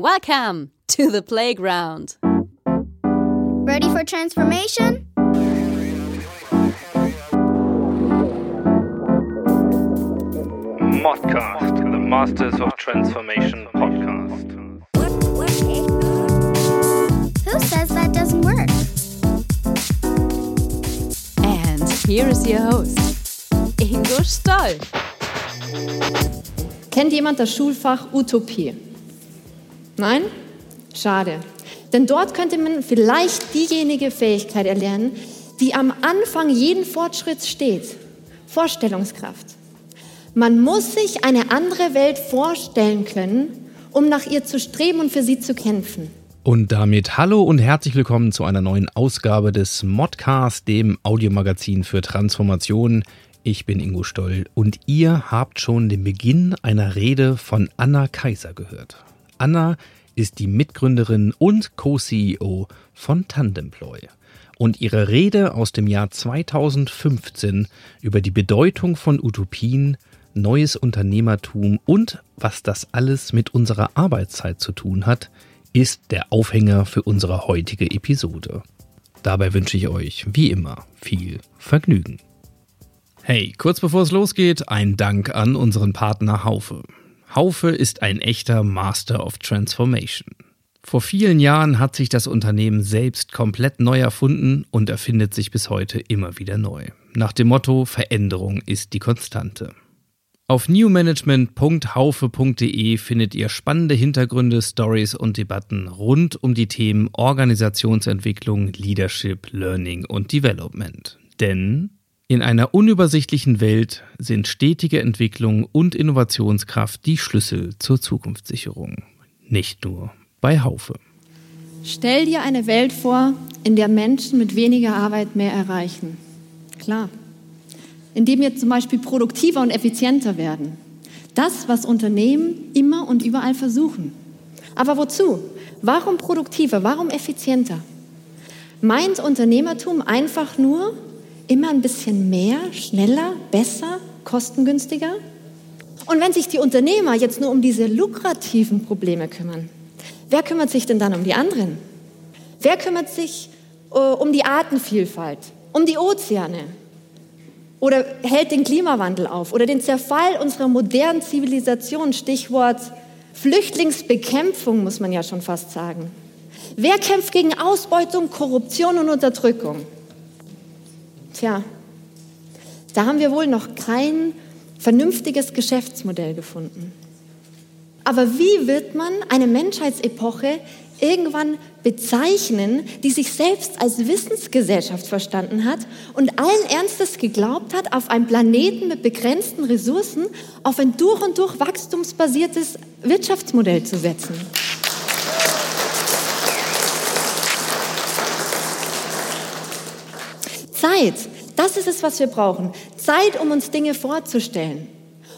Welcome to the playground. Ready for transformation? Modcast, the Masters of Transformation podcast. Who says that doesn't work? And here is your host, Ingo Stoll. Kennt jemand das Schulfach Utopie? Nein? Schade. Denn dort könnte man vielleicht diejenige Fähigkeit erlernen, die am Anfang jeden Fortschritts steht. Vorstellungskraft. Man muss sich eine andere Welt vorstellen können, um nach ihr zu streben und für sie zu kämpfen. Und damit hallo und herzlich willkommen zu einer neuen Ausgabe des Modcast, dem Audiomagazin für Transformation. Ich bin Ingo Stoll und ihr habt schon den Beginn einer Rede von Anna Kaiser gehört. Anna ist die Mitgründerin und Co-CEO von Tandemploy. Und ihre Rede aus dem Jahr 2015 über die Bedeutung von Utopien neues Unternehmertum und was das alles mit unserer Arbeitszeit zu tun hat, ist der Aufhänger für unsere heutige Episode. Dabei wünsche ich euch, wie immer, viel Vergnügen. Hey, kurz bevor es losgeht, ein Dank an unseren Partner Haufe. Haufe ist ein echter Master of Transformation. Vor vielen Jahren hat sich das Unternehmen selbst komplett neu erfunden und erfindet sich bis heute immer wieder neu. Nach dem Motto Veränderung ist die Konstante. Auf newmanagement.haufe.de findet ihr spannende Hintergründe, Stories und Debatten rund um die Themen Organisationsentwicklung, Leadership, Learning und Development. Denn in einer unübersichtlichen Welt sind stetige Entwicklung und Innovationskraft die Schlüssel zur Zukunftssicherung. Nicht nur bei Haufe. Stell dir eine Welt vor, in der Menschen mit weniger Arbeit mehr erreichen. Klar. Indem wir zum Beispiel produktiver und effizienter werden. Das, was Unternehmen immer und überall versuchen. Aber wozu? Warum produktiver? Warum effizienter? Meint Unternehmertum einfach nur immer ein bisschen mehr, schneller, besser, kostengünstiger? Und wenn sich die Unternehmer jetzt nur um diese lukrativen Probleme kümmern, wer kümmert sich denn dann um die anderen? Wer kümmert sich äh, um die Artenvielfalt, um die Ozeane? Oder hält den Klimawandel auf oder den Zerfall unserer modernen Zivilisation, Stichwort Flüchtlingsbekämpfung, muss man ja schon fast sagen. Wer kämpft gegen Ausbeutung, Korruption und Unterdrückung? Tja, da haben wir wohl noch kein vernünftiges Geschäftsmodell gefunden. Aber wie wird man eine Menschheitsepoche irgendwann bezeichnen, die sich selbst als Wissensgesellschaft verstanden hat und allen Ernstes geglaubt hat, auf einem Planeten mit begrenzten Ressourcen auf ein durch und durch wachstumsbasiertes Wirtschaftsmodell zu setzen? Zeit, das ist es, was wir brauchen. Zeit, um uns Dinge vorzustellen.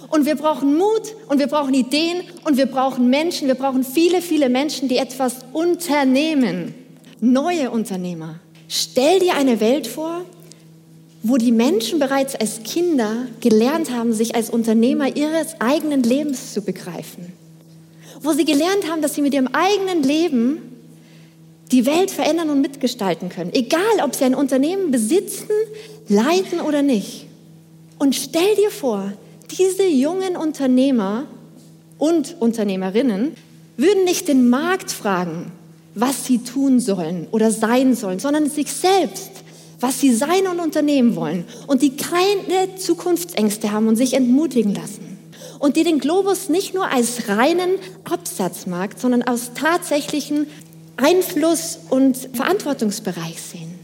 Und wir brauchen Mut und wir brauchen Ideen und wir brauchen Menschen. Wir brauchen viele, viele Menschen, die etwas unternehmen. Neue Unternehmer. Stell dir eine Welt vor, wo die Menschen bereits als Kinder gelernt haben, sich als Unternehmer ihres eigenen Lebens zu begreifen. Wo sie gelernt haben, dass sie mit ihrem eigenen Leben die Welt verändern und mitgestalten können. Egal, ob sie ein Unternehmen besitzen, leiten oder nicht. Und stell dir vor, diese jungen Unternehmer und Unternehmerinnen würden nicht den Markt fragen, was sie tun sollen oder sein sollen, sondern sich selbst, was sie sein und unternehmen wollen und die keine Zukunftsängste haben und sich entmutigen lassen. Und die den Globus nicht nur als reinen Absatzmarkt, sondern als tatsächlichen Einfluss- und Verantwortungsbereich sehen.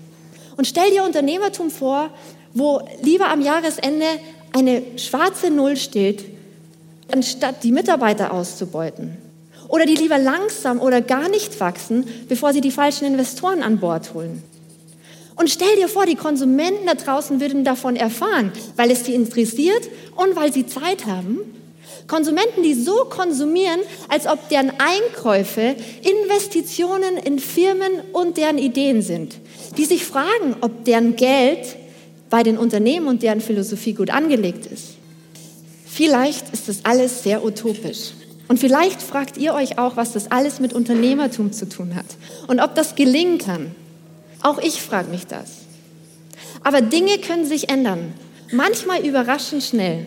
Und stell dir Unternehmertum vor, wo lieber am Jahresende eine schwarze Null steht, anstatt die Mitarbeiter auszubeuten. Oder die lieber langsam oder gar nicht wachsen, bevor sie die falschen Investoren an Bord holen. Und stell dir vor, die Konsumenten da draußen würden davon erfahren, weil es sie interessiert und weil sie Zeit haben. Konsumenten, die so konsumieren, als ob deren Einkäufe Investitionen in Firmen und deren Ideen sind. Die sich fragen, ob deren Geld bei den Unternehmen und deren Philosophie gut angelegt ist. Vielleicht ist das alles sehr utopisch. Und vielleicht fragt ihr euch auch, was das alles mit Unternehmertum zu tun hat und ob das gelingen kann. Auch ich frage mich das. Aber Dinge können sich ändern, manchmal überraschend schnell.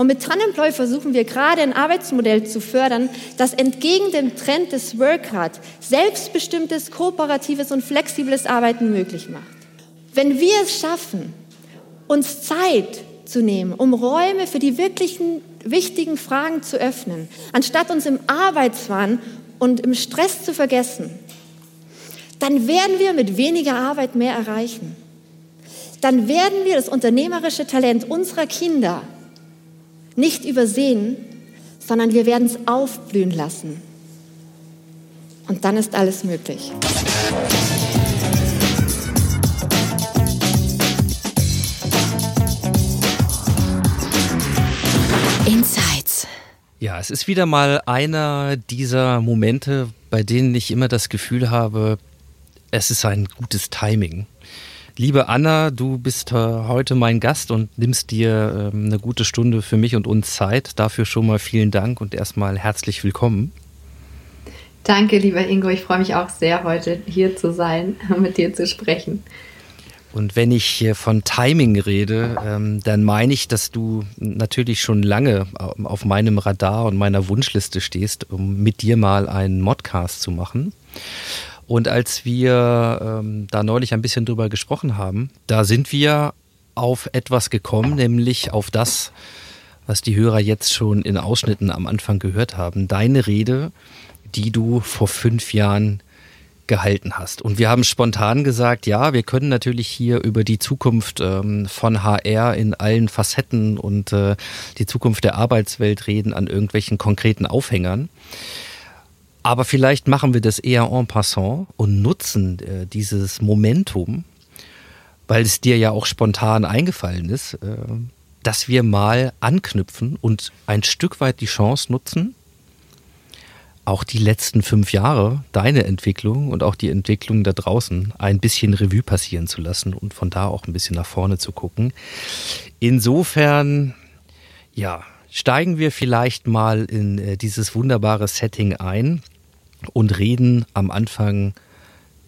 Und mit Tandemploy versuchen wir gerade ein Arbeitsmodell zu fördern, das entgegen dem Trend des Workhard selbstbestimmtes, kooperatives und flexibles Arbeiten möglich macht. Wenn wir es schaffen, uns Zeit zu nehmen, um Räume für die wirklichen wichtigen Fragen zu öffnen, anstatt uns im Arbeitswahn und im Stress zu vergessen, dann werden wir mit weniger Arbeit mehr erreichen. Dann werden wir das unternehmerische Talent unserer Kinder nicht übersehen, sondern wir werden es aufblühen lassen. Und dann ist alles möglich. Insights. Ja, es ist wieder mal einer dieser Momente, bei denen ich immer das Gefühl habe, es ist ein gutes Timing. Liebe Anna, du bist äh, heute mein Gast und nimmst dir ähm, eine gute Stunde für mich und uns Zeit. Dafür schon mal vielen Dank und erstmal herzlich willkommen. Danke, lieber Ingo. Ich freue mich auch sehr, heute hier zu sein und mit dir zu sprechen. Und wenn ich von Timing rede, ähm, dann meine ich, dass du natürlich schon lange auf meinem Radar und meiner Wunschliste stehst, um mit dir mal einen Modcast zu machen. Und als wir ähm, da neulich ein bisschen drüber gesprochen haben, da sind wir auf etwas gekommen, nämlich auf das, was die Hörer jetzt schon in Ausschnitten am Anfang gehört haben. Deine Rede, die du vor fünf Jahren gehalten hast. Und wir haben spontan gesagt, ja, wir können natürlich hier über die Zukunft ähm, von HR in allen Facetten und äh, die Zukunft der Arbeitswelt reden an irgendwelchen konkreten Aufhängern. Aber vielleicht machen wir das eher en passant und nutzen äh, dieses Momentum, weil es dir ja auch spontan eingefallen ist, äh, dass wir mal anknüpfen und ein Stück weit die Chance nutzen, auch die letzten fünf Jahre, deine Entwicklung und auch die Entwicklung da draußen ein bisschen Revue passieren zu lassen und von da auch ein bisschen nach vorne zu gucken. Insofern, ja, steigen wir vielleicht mal in äh, dieses wunderbare Setting ein und reden am Anfang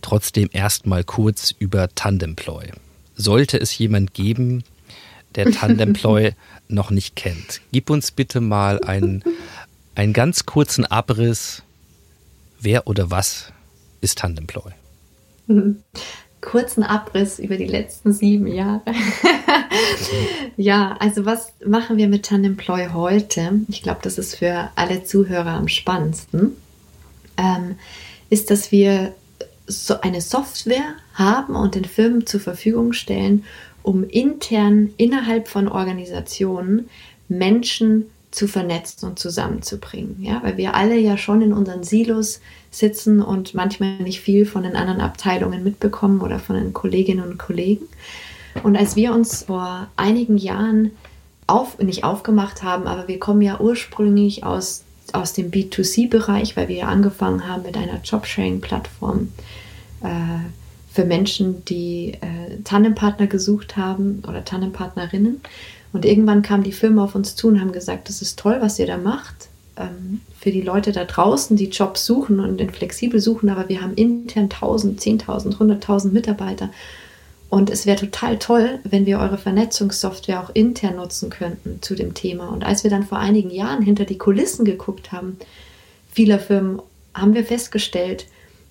trotzdem erstmal kurz über Tandemploy. Sollte es jemand geben, der Tandemploy noch nicht kennt, gib uns bitte mal einen, einen ganz kurzen Abriss, wer oder was ist Tandemploy? Kurzen Abriss über die letzten sieben Jahre. ja, also was machen wir mit Tandemploy heute? Ich glaube, das ist für alle Zuhörer am spannendsten ähm, ist, dass wir so eine Software haben und den Firmen zur Verfügung stellen, um intern innerhalb von Organisationen Menschen zu vernetzen und zusammenzubringen. Ja, weil wir alle ja schon in unseren Silos sitzen und manchmal nicht viel von den anderen Abteilungen mitbekommen oder von den Kolleginnen und Kollegen. Und als wir uns vor einigen Jahren auf, nicht aufgemacht haben, aber wir kommen ja ursprünglich aus aus dem B2C-Bereich, weil wir ja angefangen haben mit einer Jobsharing-Plattform äh, für Menschen, die äh, Tandempartner gesucht haben oder Tandempartnerinnen. Und irgendwann kam die Firma auf uns zu und haben gesagt, das ist toll, was ihr da macht. Ähm, für die Leute da draußen, die Jobs suchen und flexibel suchen, aber wir haben intern 1000, 10.000, 100.000 Mitarbeiter und es wäre total toll, wenn wir eure Vernetzungssoftware auch intern nutzen könnten zu dem Thema. Und als wir dann vor einigen Jahren hinter die Kulissen geguckt haben, vieler Firmen, haben wir festgestellt,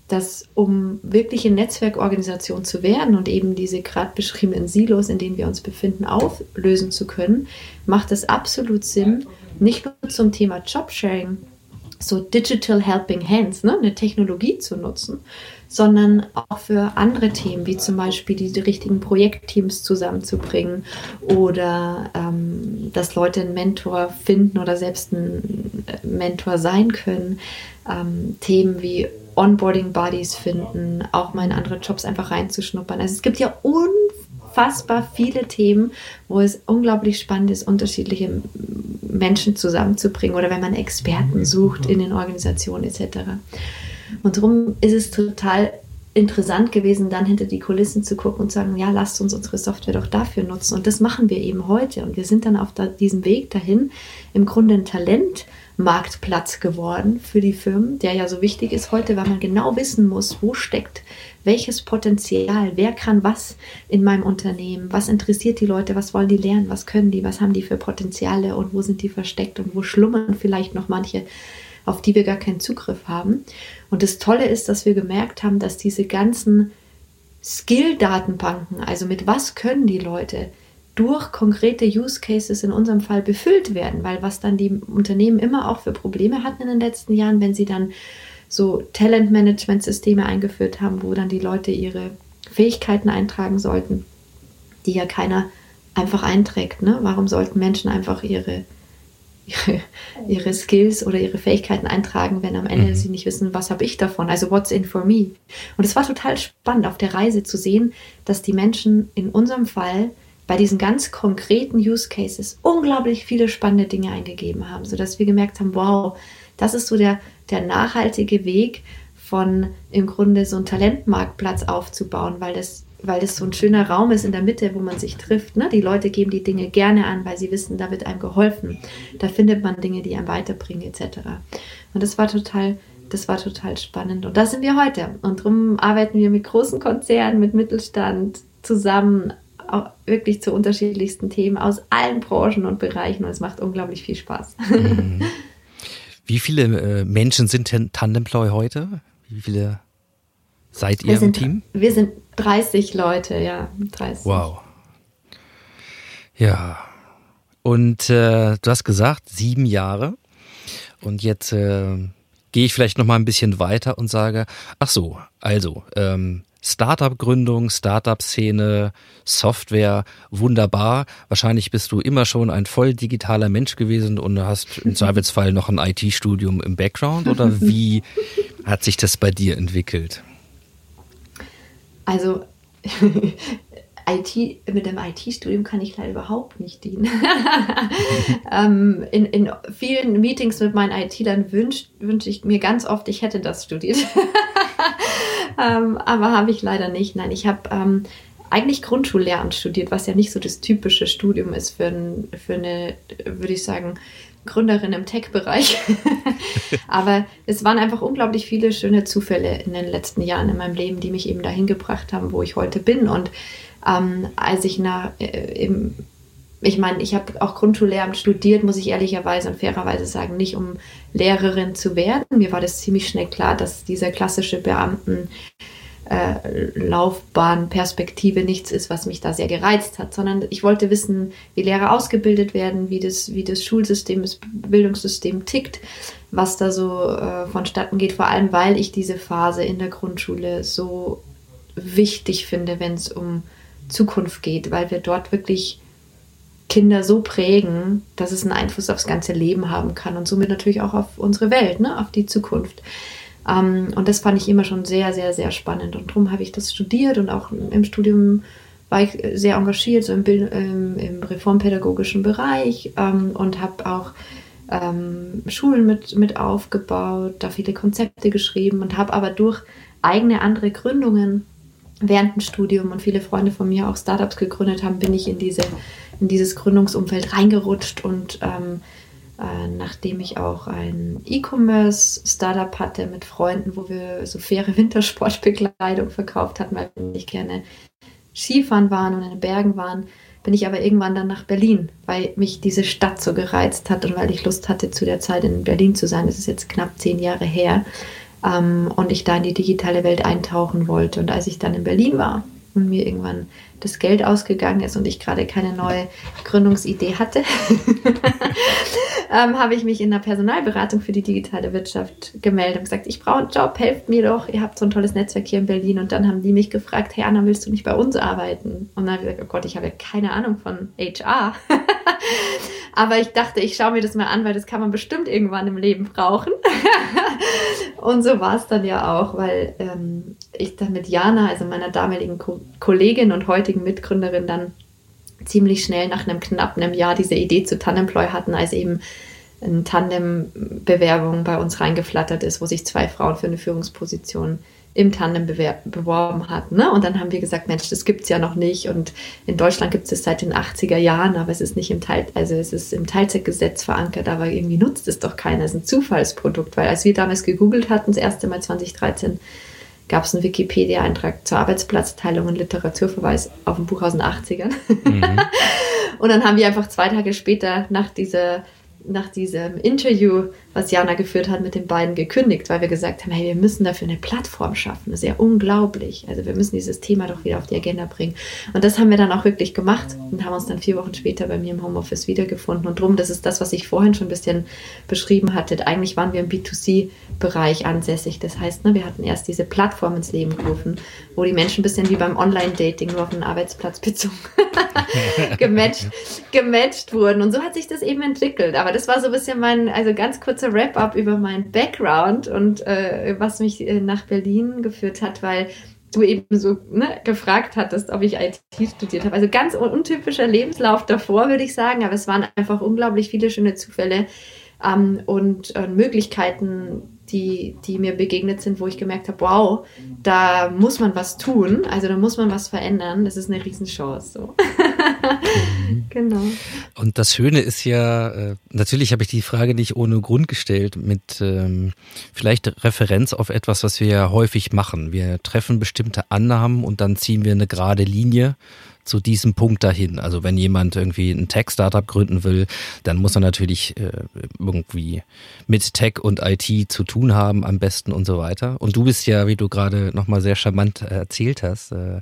dass um wirkliche Netzwerkorganisation zu werden und eben diese gerade beschriebenen Silos, in denen wir uns befinden, auflösen zu können, macht es absolut Sinn, nicht nur zum Thema Jobsharing, so Digital Helping Hands, ne, eine Technologie zu nutzen, sondern auch für andere Themen, wie zum Beispiel die, die richtigen Projektteams zusammenzubringen oder ähm, dass Leute einen Mentor finden oder selbst ein äh, Mentor sein können. Ähm, Themen wie Onboarding Buddies finden, auch mal in andere Jobs einfach reinzuschnuppern. Also es gibt ja unfassbar viele Themen, wo es unglaublich spannend ist, unterschiedliche Menschen zusammenzubringen oder wenn man Experten sucht in den Organisationen etc. Und darum ist es total interessant gewesen, dann hinter die Kulissen zu gucken und zu sagen, ja, lasst uns unsere Software doch dafür nutzen. Und das machen wir eben heute. Und wir sind dann auf da, diesem Weg dahin im Grunde ein Talentmarktplatz geworden für die Firmen, der ja so wichtig ist heute, weil man genau wissen muss, wo steckt welches Potenzial, wer kann was in meinem Unternehmen, was interessiert die Leute, was wollen die lernen, was können die, was haben die für Potenziale und wo sind die versteckt und wo schlummern vielleicht noch manche auf die wir gar keinen Zugriff haben. Und das Tolle ist, dass wir gemerkt haben, dass diese ganzen Skill-Datenbanken, also mit was können die Leute, durch konkrete Use Cases in unserem Fall befüllt werden, weil was dann die Unternehmen immer auch für Probleme hatten in den letzten Jahren, wenn sie dann so Talent-Management-Systeme eingeführt haben, wo dann die Leute ihre Fähigkeiten eintragen sollten, die ja keiner einfach einträgt. Ne? Warum sollten Menschen einfach ihre ihre, ihre Skills oder ihre Fähigkeiten eintragen, wenn am Ende mhm. sie nicht wissen, was habe ich davon, also what's in for me. Und es war total spannend auf der Reise zu sehen, dass die Menschen in unserem Fall bei diesen ganz konkreten Use Cases unglaublich viele spannende Dinge eingegeben haben, sodass wir gemerkt haben, wow, das ist so der, der nachhaltige Weg von im Grunde so einen Talentmarktplatz aufzubauen, weil das weil das so ein schöner Raum ist in der Mitte, wo man sich trifft. Ne? Die Leute geben die Dinge gerne an, weil sie wissen, da wird einem geholfen. Da findet man Dinge, die einem weiterbringen, etc. Und das war total, das war total spannend. Und da sind wir heute. Und darum arbeiten wir mit großen Konzernen, mit Mittelstand zusammen, auch wirklich zu unterschiedlichsten Themen aus allen Branchen und Bereichen. Und es macht unglaublich viel Spaß. Wie viele äh, Menschen sind Tandemploy heute? Wie viele seid ihr wir im Team? Wir sind 30 Leute, ja. 30. Wow. Ja. Und äh, du hast gesagt, sieben Jahre. Und jetzt äh, gehe ich vielleicht noch mal ein bisschen weiter und sage, ach so, also ähm, Startup-Gründung, Startup-Szene, Software, wunderbar. Wahrscheinlich bist du immer schon ein voll digitaler Mensch gewesen und hast im Zweifelsfall noch ein IT-Studium im Background oder wie hat sich das bei dir entwickelt? Also IT, mit dem IT-Studium kann ich leider überhaupt nicht dienen. ähm, in, in vielen Meetings mit meinen IT-Lern wünsche wünsch ich mir ganz oft, ich hätte das studiert. ähm, aber habe ich leider nicht. Nein, ich habe ähm, eigentlich Grundschullehramt studiert, was ja nicht so das typische Studium ist für, ein, für eine, würde ich sagen, Gründerin im Tech-Bereich. Aber es waren einfach unglaublich viele schöne Zufälle in den letzten Jahren in meinem Leben, die mich eben dahin gebracht haben, wo ich heute bin. Und ähm, als ich nach, äh, im, ich meine, ich habe auch Grundschullehramt studiert, muss ich ehrlicherweise und fairerweise sagen, nicht um Lehrerin zu werden. Mir war das ziemlich schnell klar, dass dieser klassische Beamten äh, Laufbahn, Perspektive nichts ist, was mich da sehr gereizt hat, sondern ich wollte wissen, wie Lehrer ausgebildet werden, wie das, wie das Schulsystem, das Bildungssystem tickt, was da so äh, vonstatten geht, vor allem weil ich diese Phase in der Grundschule so wichtig finde, wenn es um Zukunft geht, weil wir dort wirklich Kinder so prägen, dass es einen Einfluss aufs ganze Leben haben kann und somit natürlich auch auf unsere Welt, ne, auf die Zukunft. Ähm, und das fand ich immer schon sehr, sehr, sehr spannend. Und darum habe ich das studiert und auch im Studium war ich sehr engagiert, so im, Bild, ähm, im reformpädagogischen Bereich ähm, und habe auch ähm, Schulen mit, mit aufgebaut, da viele Konzepte geschrieben und habe aber durch eigene andere Gründungen während dem Studium und viele Freunde von mir auch Startups gegründet haben, bin ich in, diese, in dieses Gründungsumfeld reingerutscht und ähm, äh, nachdem ich auch ein E-Commerce-Startup hatte mit Freunden, wo wir so faire Wintersportbekleidung verkauft hatten, weil wir nicht gerne Skifahren waren und in den Bergen waren, bin ich aber irgendwann dann nach Berlin, weil mich diese Stadt so gereizt hat und weil ich Lust hatte, zu der Zeit in Berlin zu sein. Das ist jetzt knapp zehn Jahre her. Ähm, und ich da in die digitale Welt eintauchen wollte. Und als ich dann in Berlin war und mir irgendwann das Geld ausgegangen ist und ich gerade keine neue Gründungsidee hatte, ähm, habe ich mich in der Personalberatung für die digitale Wirtschaft gemeldet und gesagt, ich brauche einen Job, helft mir doch, ihr habt so ein tolles Netzwerk hier in Berlin. Und dann haben die mich gefragt, hey Anna, willst du nicht bei uns arbeiten? Und dann habe ich gesagt, oh Gott, ich habe ja keine Ahnung von HR. Aber ich dachte, ich schaue mir das mal an, weil das kann man bestimmt irgendwann im Leben brauchen. und so war es dann ja auch, weil ähm, ich dann mit Jana, also meiner damaligen Ko Kollegin und heutigen Mitgründerin, dann ziemlich schnell nach einem knappen einem Jahr diese Idee zu Tandemploy hatten, als eben eine Tandem-Bewerbung bei uns reingeflattert ist, wo sich zwei Frauen für eine Führungsposition im Tandem beworben hat. Ne? Und dann haben wir gesagt, Mensch, das gibt es ja noch nicht. Und in Deutschland gibt es das seit den 80er Jahren, aber es ist nicht im Teil, also es ist im Teilzeitgesetz verankert, aber irgendwie nutzt es doch keiner. Es ist ein Zufallsprodukt, weil als wir damals gegoogelt hatten, das erste Mal 2013, gab es einen Wikipedia-Eintrag zur Arbeitsplatzteilung und Literaturverweis auf dem Buch aus den 80ern. Mhm. und dann haben wir einfach zwei Tage später nach dieser nach diesem Interview, was Jana geführt hat, mit den beiden gekündigt, weil wir gesagt haben, hey, wir müssen dafür eine Plattform schaffen. Das ist ja unglaublich. Also wir müssen dieses Thema doch wieder auf die Agenda bringen. Und das haben wir dann auch wirklich gemacht und haben uns dann vier Wochen später bei mir im Homeoffice wiedergefunden. Und drum, das ist das, was ich vorhin schon ein bisschen beschrieben hatte. Eigentlich waren wir im B2C-Bereich ansässig. Das heißt, ne, wir hatten erst diese Plattform ins Leben gerufen, wo die Menschen ein bisschen wie beim Online-Dating nur auf einen Arbeitsplatz bezogen gematcht, gematcht wurden. Und so hat sich das eben entwickelt. Aber das war so ein bisschen mein, also ganz kurzer Wrap-up über meinen Background und äh, was mich äh, nach Berlin geführt hat, weil du eben so ne, gefragt hattest, ob ich IT studiert habe. Also ganz untypischer Lebenslauf davor, würde ich sagen, aber es waren einfach unglaublich viele schöne Zufälle ähm, und äh, Möglichkeiten, die, die mir begegnet sind, wo ich gemerkt habe, wow, da muss man was tun, also da muss man was verändern. Das ist eine Riesenchance. So. Genau. Und das Schöne ist ja, äh, natürlich habe ich die Frage nicht ohne Grund gestellt, mit ähm, vielleicht Referenz auf etwas, was wir ja häufig machen. Wir treffen bestimmte Annahmen und dann ziehen wir eine gerade Linie zu diesem Punkt dahin. Also wenn jemand irgendwie ein Tech-Startup gründen will, dann muss er natürlich äh, irgendwie mit Tech und IT zu tun haben am besten und so weiter. Und du bist ja, wie du gerade nochmal sehr charmant erzählt hast, äh,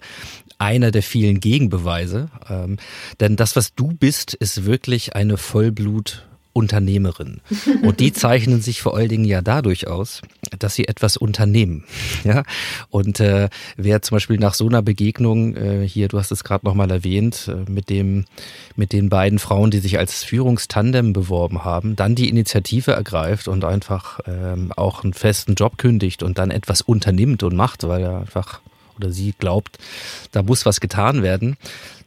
einer der vielen Gegenbeweise. Ähm, denn das, was du bist, ist wirklich eine Vollblut Unternehmerin. Und die zeichnen sich vor allen Dingen ja dadurch aus, dass sie etwas unternehmen. Ja? Und äh, wer zum Beispiel nach so einer Begegnung, äh, hier, du hast es gerade nochmal erwähnt, äh, mit, dem, mit den beiden Frauen, die sich als Führungstandem beworben haben, dann die Initiative ergreift und einfach ähm, auch einen festen Job kündigt und dann etwas unternimmt und macht, weil er einfach oder sie glaubt, da muss was getan werden,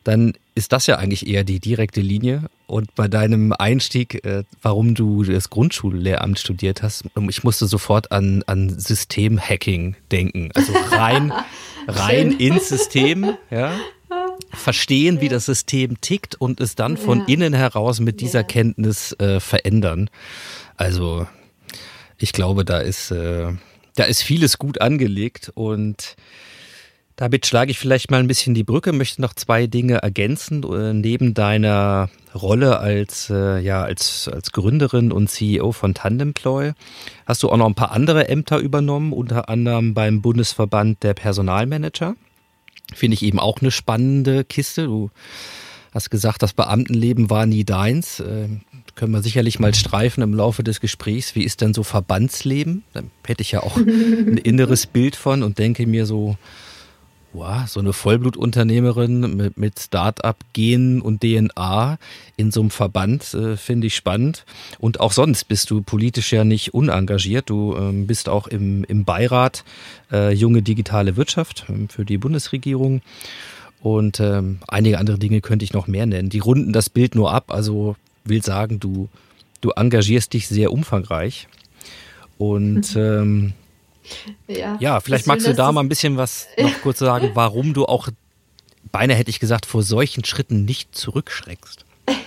dann ist das ja eigentlich eher die direkte Linie. Und bei deinem Einstieg, äh, warum du das Grundschullehramt studiert hast, ich musste sofort an, an Systemhacking denken. Also rein, rein ins System, ja. Verstehen, wie das System tickt und es dann von ja. innen heraus mit dieser ja. Kenntnis äh, verändern. Also, ich glaube, da ist, äh, da ist vieles gut angelegt und damit schlage ich vielleicht mal ein bisschen die Brücke, möchte noch zwei Dinge ergänzen. Äh, neben deiner Rolle als, äh, ja, als, als Gründerin und CEO von Tandemploy hast du auch noch ein paar andere Ämter übernommen, unter anderem beim Bundesverband der Personalmanager. Finde ich eben auch eine spannende Kiste. Du hast gesagt, das Beamtenleben war nie deins. Äh, können wir sicherlich mal streifen im Laufe des Gesprächs. Wie ist denn so Verbandsleben? Da hätte ich ja auch ein inneres Bild von und denke mir so, wow, so eine Vollblutunternehmerin mit, mit Start-up-Gen und DNA in so einem Verband äh, finde ich spannend. Und auch sonst bist du politisch ja nicht unengagiert. Du ähm, bist auch im, im Beirat äh, Junge Digitale Wirtschaft ähm, für die Bundesregierung. Und ähm, einige andere Dinge könnte ich noch mehr nennen. Die runden das Bild nur ab. Also will sagen, du, du engagierst dich sehr umfangreich. Und ähm, ja, ja vielleicht magst du da mal ein bisschen was noch kurz sagen, warum du auch, beinahe hätte ich gesagt, vor solchen Schritten nicht zurückschreckst.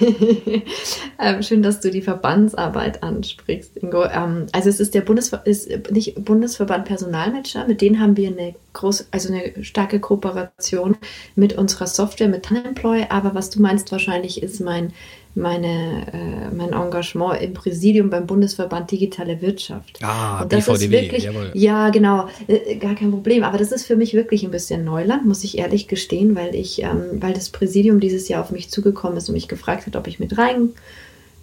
ähm, schön, dass du die Verbandsarbeit ansprichst, Ingo. Ähm, also es ist der Bundesver ist nicht Bundesverband Personalmanager, mit denen haben wir eine groß, also eine starke Kooperation mit unserer Software, mit Tanemploy. Aber was du meinst wahrscheinlich ist mein meine, äh, mein Engagement im Präsidium beim Bundesverband Digitale Wirtschaft. Ah, und das BVDW, ist wirklich, jawohl. ja genau, äh, gar kein Problem. Aber das ist für mich wirklich ein bisschen Neuland, muss ich ehrlich gestehen, weil ich, ähm, weil das Präsidium dieses Jahr auf mich zugekommen ist und mich gefragt hat, ob ich mit rein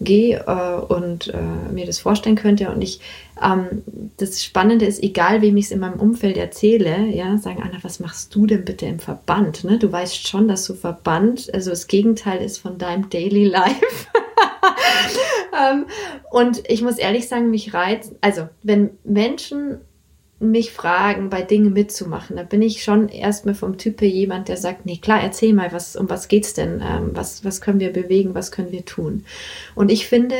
gehe äh, und äh, mir das vorstellen könnte. Und ich, ähm, das Spannende ist, egal wem ich es in meinem Umfeld erzähle, ja, sagen, Anna, was machst du denn bitte im Verband? Ne? Du weißt schon, dass du Verband, also das Gegenteil ist von deinem Daily Life. ähm, und ich muss ehrlich sagen, mich reizt, also wenn Menschen mich fragen, bei Dingen mitzumachen. Da bin ich schon erstmal vom Typ her jemand, der sagt, nee, klar, erzähl mal, was, um was geht's denn? Ähm, was, was können wir bewegen, was können wir tun? Und ich finde,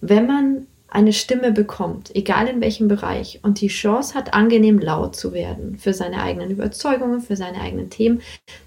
wenn man eine Stimme bekommt, egal in welchem Bereich, und die Chance hat, angenehm laut zu werden für seine eigenen Überzeugungen, für seine eigenen Themen,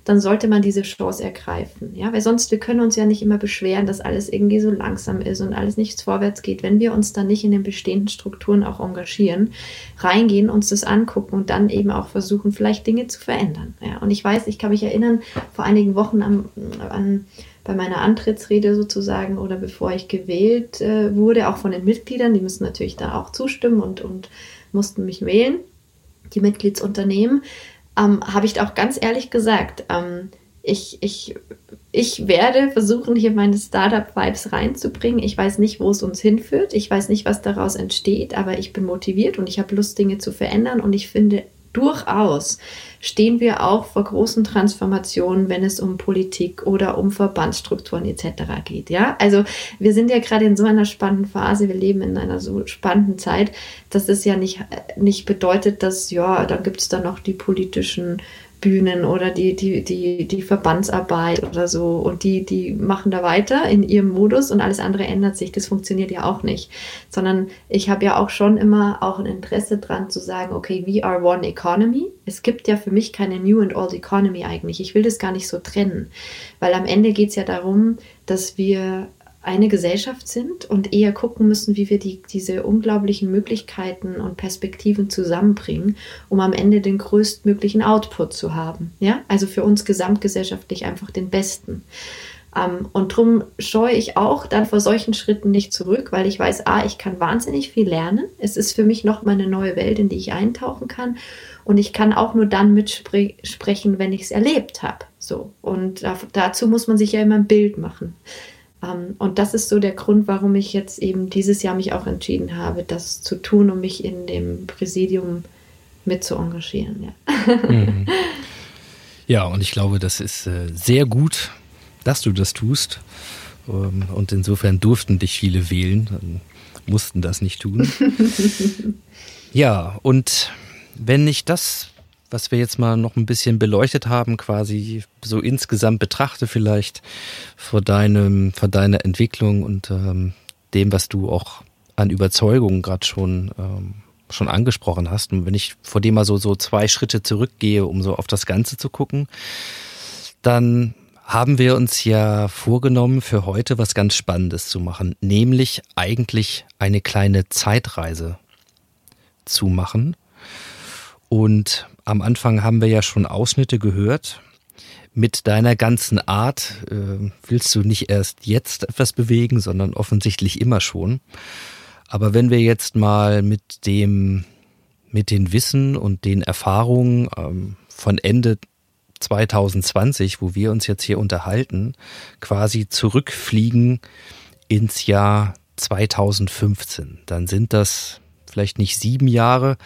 dann sollte man diese Chance ergreifen. Ja, weil sonst, wir können uns ja nicht immer beschweren, dass alles irgendwie so langsam ist und alles nichts vorwärts geht, wenn wir uns dann nicht in den bestehenden Strukturen auch engagieren, reingehen, uns das angucken und dann eben auch versuchen, vielleicht Dinge zu verändern. Ja, und ich weiß, ich kann mich erinnern, vor einigen Wochen an, an bei meiner Antrittsrede sozusagen oder bevor ich gewählt äh, wurde, auch von den Mitgliedern, die müssen natürlich da auch zustimmen und, und mussten mich wählen, die Mitgliedsunternehmen, ähm, habe ich auch ganz ehrlich gesagt, ähm, ich, ich, ich werde versuchen, hier meine Startup-Vibes reinzubringen. Ich weiß nicht, wo es uns hinführt. Ich weiß nicht, was daraus entsteht, aber ich bin motiviert und ich habe Lust, Dinge zu verändern. Und ich finde durchaus stehen wir auch vor großen Transformationen, wenn es um Politik oder um Verbandsstrukturen etc. geht. Ja, also wir sind ja gerade in so einer spannenden Phase, wir leben in einer so spannenden Zeit, dass es ja nicht, nicht bedeutet, dass ja, dann gibt es dann noch die politischen Bühnen oder die, die, die, die Verbandsarbeit oder so und die, die machen da weiter in ihrem Modus und alles andere ändert sich. Das funktioniert ja auch nicht. Sondern ich habe ja auch schon immer auch ein Interesse dran zu sagen, okay, we are one economy. Es gibt ja für mich keine New and Old Economy eigentlich. Ich will das gar nicht so trennen, weil am Ende geht es ja darum, dass wir eine Gesellschaft sind und eher gucken müssen, wie wir die, diese unglaublichen Möglichkeiten und Perspektiven zusammenbringen, um am Ende den größtmöglichen Output zu haben. Ja, also für uns gesamtgesellschaftlich einfach den besten. Um, ähm, und darum scheue ich auch dann vor solchen Schritten nicht zurück, weil ich weiß, ah, ich kann wahnsinnig viel lernen. Es ist für mich nochmal eine neue Welt, in die ich eintauchen kann. Und ich kann auch nur dann mitsprechen, wenn ich es erlebt habe. So. Und dazu muss man sich ja immer ein Bild machen. Ähm, und das ist so der Grund, warum ich jetzt eben dieses Jahr mich auch entschieden habe, das zu tun, um mich in dem Präsidium mit zu engagieren. Ja, mhm. ja und ich glaube, das ist äh, sehr gut, dass du das tust. Ähm, und insofern durften dich viele wählen, mussten das nicht tun. ja, und wenn ich das was wir jetzt mal noch ein bisschen beleuchtet haben, quasi so insgesamt betrachte vielleicht vor deinem, vor deiner Entwicklung und ähm, dem, was du auch an Überzeugungen gerade schon ähm, schon angesprochen hast. Und wenn ich vor dem mal so, so zwei Schritte zurückgehe, um so auf das Ganze zu gucken, dann haben wir uns ja vorgenommen, für heute was ganz Spannendes zu machen, nämlich eigentlich eine kleine Zeitreise zu machen. Und am Anfang haben wir ja schon Ausschnitte gehört. Mit deiner ganzen Art äh, willst du nicht erst jetzt etwas bewegen, sondern offensichtlich immer schon. Aber wenn wir jetzt mal mit dem, mit den Wissen und den Erfahrungen ähm, von Ende 2020, wo wir uns jetzt hier unterhalten, quasi zurückfliegen ins Jahr 2015, dann sind das vielleicht nicht sieben Jahre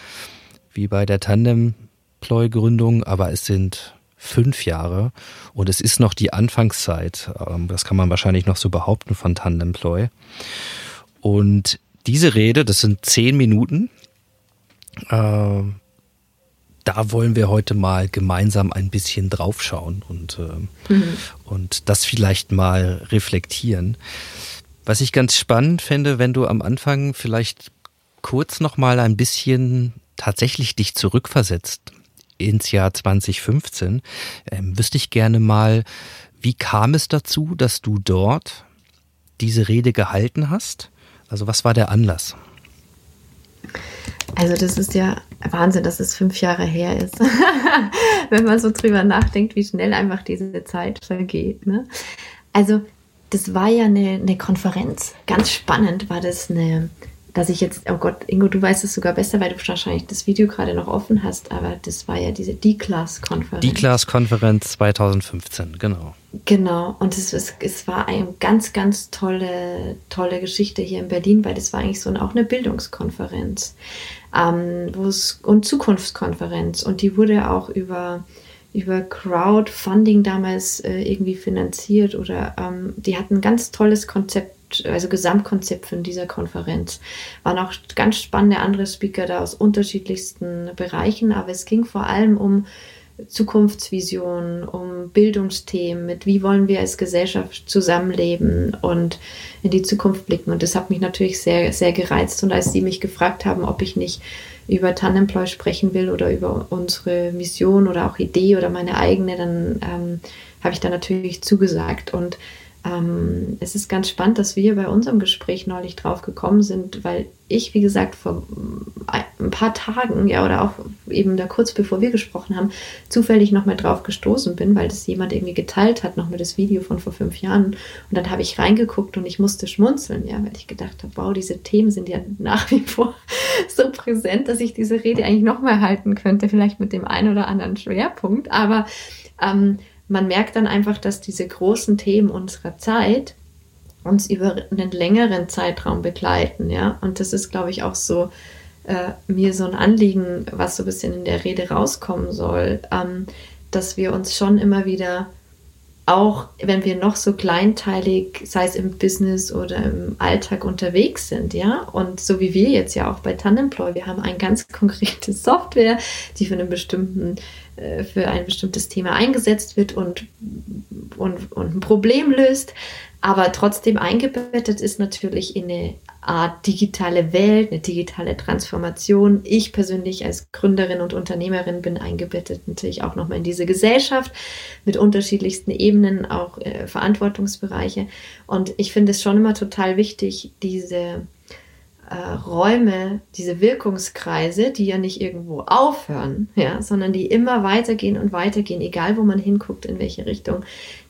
wie bei der Tandem Ploy-Gründung, aber es sind fünf Jahre und es ist noch die Anfangszeit. Ähm, das kann man wahrscheinlich noch so behaupten von Tandemploy. Und diese Rede, das sind zehn Minuten. Äh, da wollen wir heute mal gemeinsam ein bisschen draufschauen und, äh, mhm. und das vielleicht mal reflektieren. Was ich ganz spannend fände, wenn du am Anfang vielleicht kurz noch mal ein bisschen tatsächlich dich zurückversetzt ins Jahr 2015. Ähm, wüsste ich gerne mal, wie kam es dazu, dass du dort diese Rede gehalten hast? Also was war der Anlass? Also das ist ja Wahnsinn, dass es fünf Jahre her ist. Wenn man so drüber nachdenkt, wie schnell einfach diese Zeit vergeht. Ne? Also das war ja eine, eine Konferenz. Ganz spannend war das eine dass ich jetzt, oh Gott, Ingo, du weißt es sogar besser, weil du wahrscheinlich das Video gerade noch offen hast, aber das war ja diese D-Class-Konferenz. D-Class-Konferenz 2015, genau. Genau, und es, es, es war eine ganz, ganz tolle, tolle Geschichte hier in Berlin, weil das war eigentlich so eine, auch eine Bildungskonferenz ähm, und Zukunftskonferenz und die wurde auch über über Crowdfunding damals äh, irgendwie finanziert oder ähm, die hatten ein ganz tolles Konzept also Gesamtkonzept von dieser Konferenz. Waren auch ganz spannende andere Speaker da aus unterschiedlichsten Bereichen, aber es ging vor allem um Zukunftsvisionen, um Bildungsthemen, mit wie wollen wir als Gesellschaft zusammenleben und in die Zukunft blicken. Und das hat mich natürlich sehr, sehr gereizt. Und als sie mich gefragt haben, ob ich nicht über Tandemploy sprechen will oder über unsere Mission oder auch Idee oder meine eigene, dann ähm, habe ich da natürlich zugesagt. Und ähm, es ist ganz spannend, dass wir bei unserem Gespräch neulich drauf gekommen sind, weil ich, wie gesagt, vor ein paar Tagen, ja, oder auch eben da kurz bevor wir gesprochen haben, zufällig noch mal drauf gestoßen bin, weil das jemand irgendwie geteilt hat, noch mal das Video von vor fünf Jahren. Und dann habe ich reingeguckt und ich musste schmunzeln, ja, weil ich gedacht habe, wow, diese Themen sind ja nach wie vor so präsent, dass ich diese Rede eigentlich noch mal halten könnte, vielleicht mit dem einen oder anderen Schwerpunkt. Aber ähm, man merkt dann einfach, dass diese großen Themen unserer Zeit uns über einen längeren Zeitraum begleiten, ja. Und das ist, glaube ich, auch so äh, mir so ein Anliegen, was so ein bisschen in der Rede rauskommen soll, ähm, dass wir uns schon immer wieder auch wenn wir noch so kleinteilig, sei es im Business oder im Alltag unterwegs sind, ja, und so wie wir jetzt ja auch bei Tandemploy, wir haben eine ganz konkrete Software, die für einen bestimmten für ein bestimmtes Thema eingesetzt wird und, und, und ein Problem löst, aber trotzdem eingebettet ist natürlich in eine Art digitale Welt, eine digitale Transformation. Ich persönlich als Gründerin und Unternehmerin bin eingebettet natürlich auch nochmal in diese Gesellschaft mit unterschiedlichsten Ebenen, auch äh, Verantwortungsbereiche. Und ich finde es schon immer total wichtig, diese äh, Räume, diese Wirkungskreise, die ja nicht irgendwo aufhören, ja, sondern die immer weitergehen und weitergehen, egal wo man hinguckt, in welche Richtung,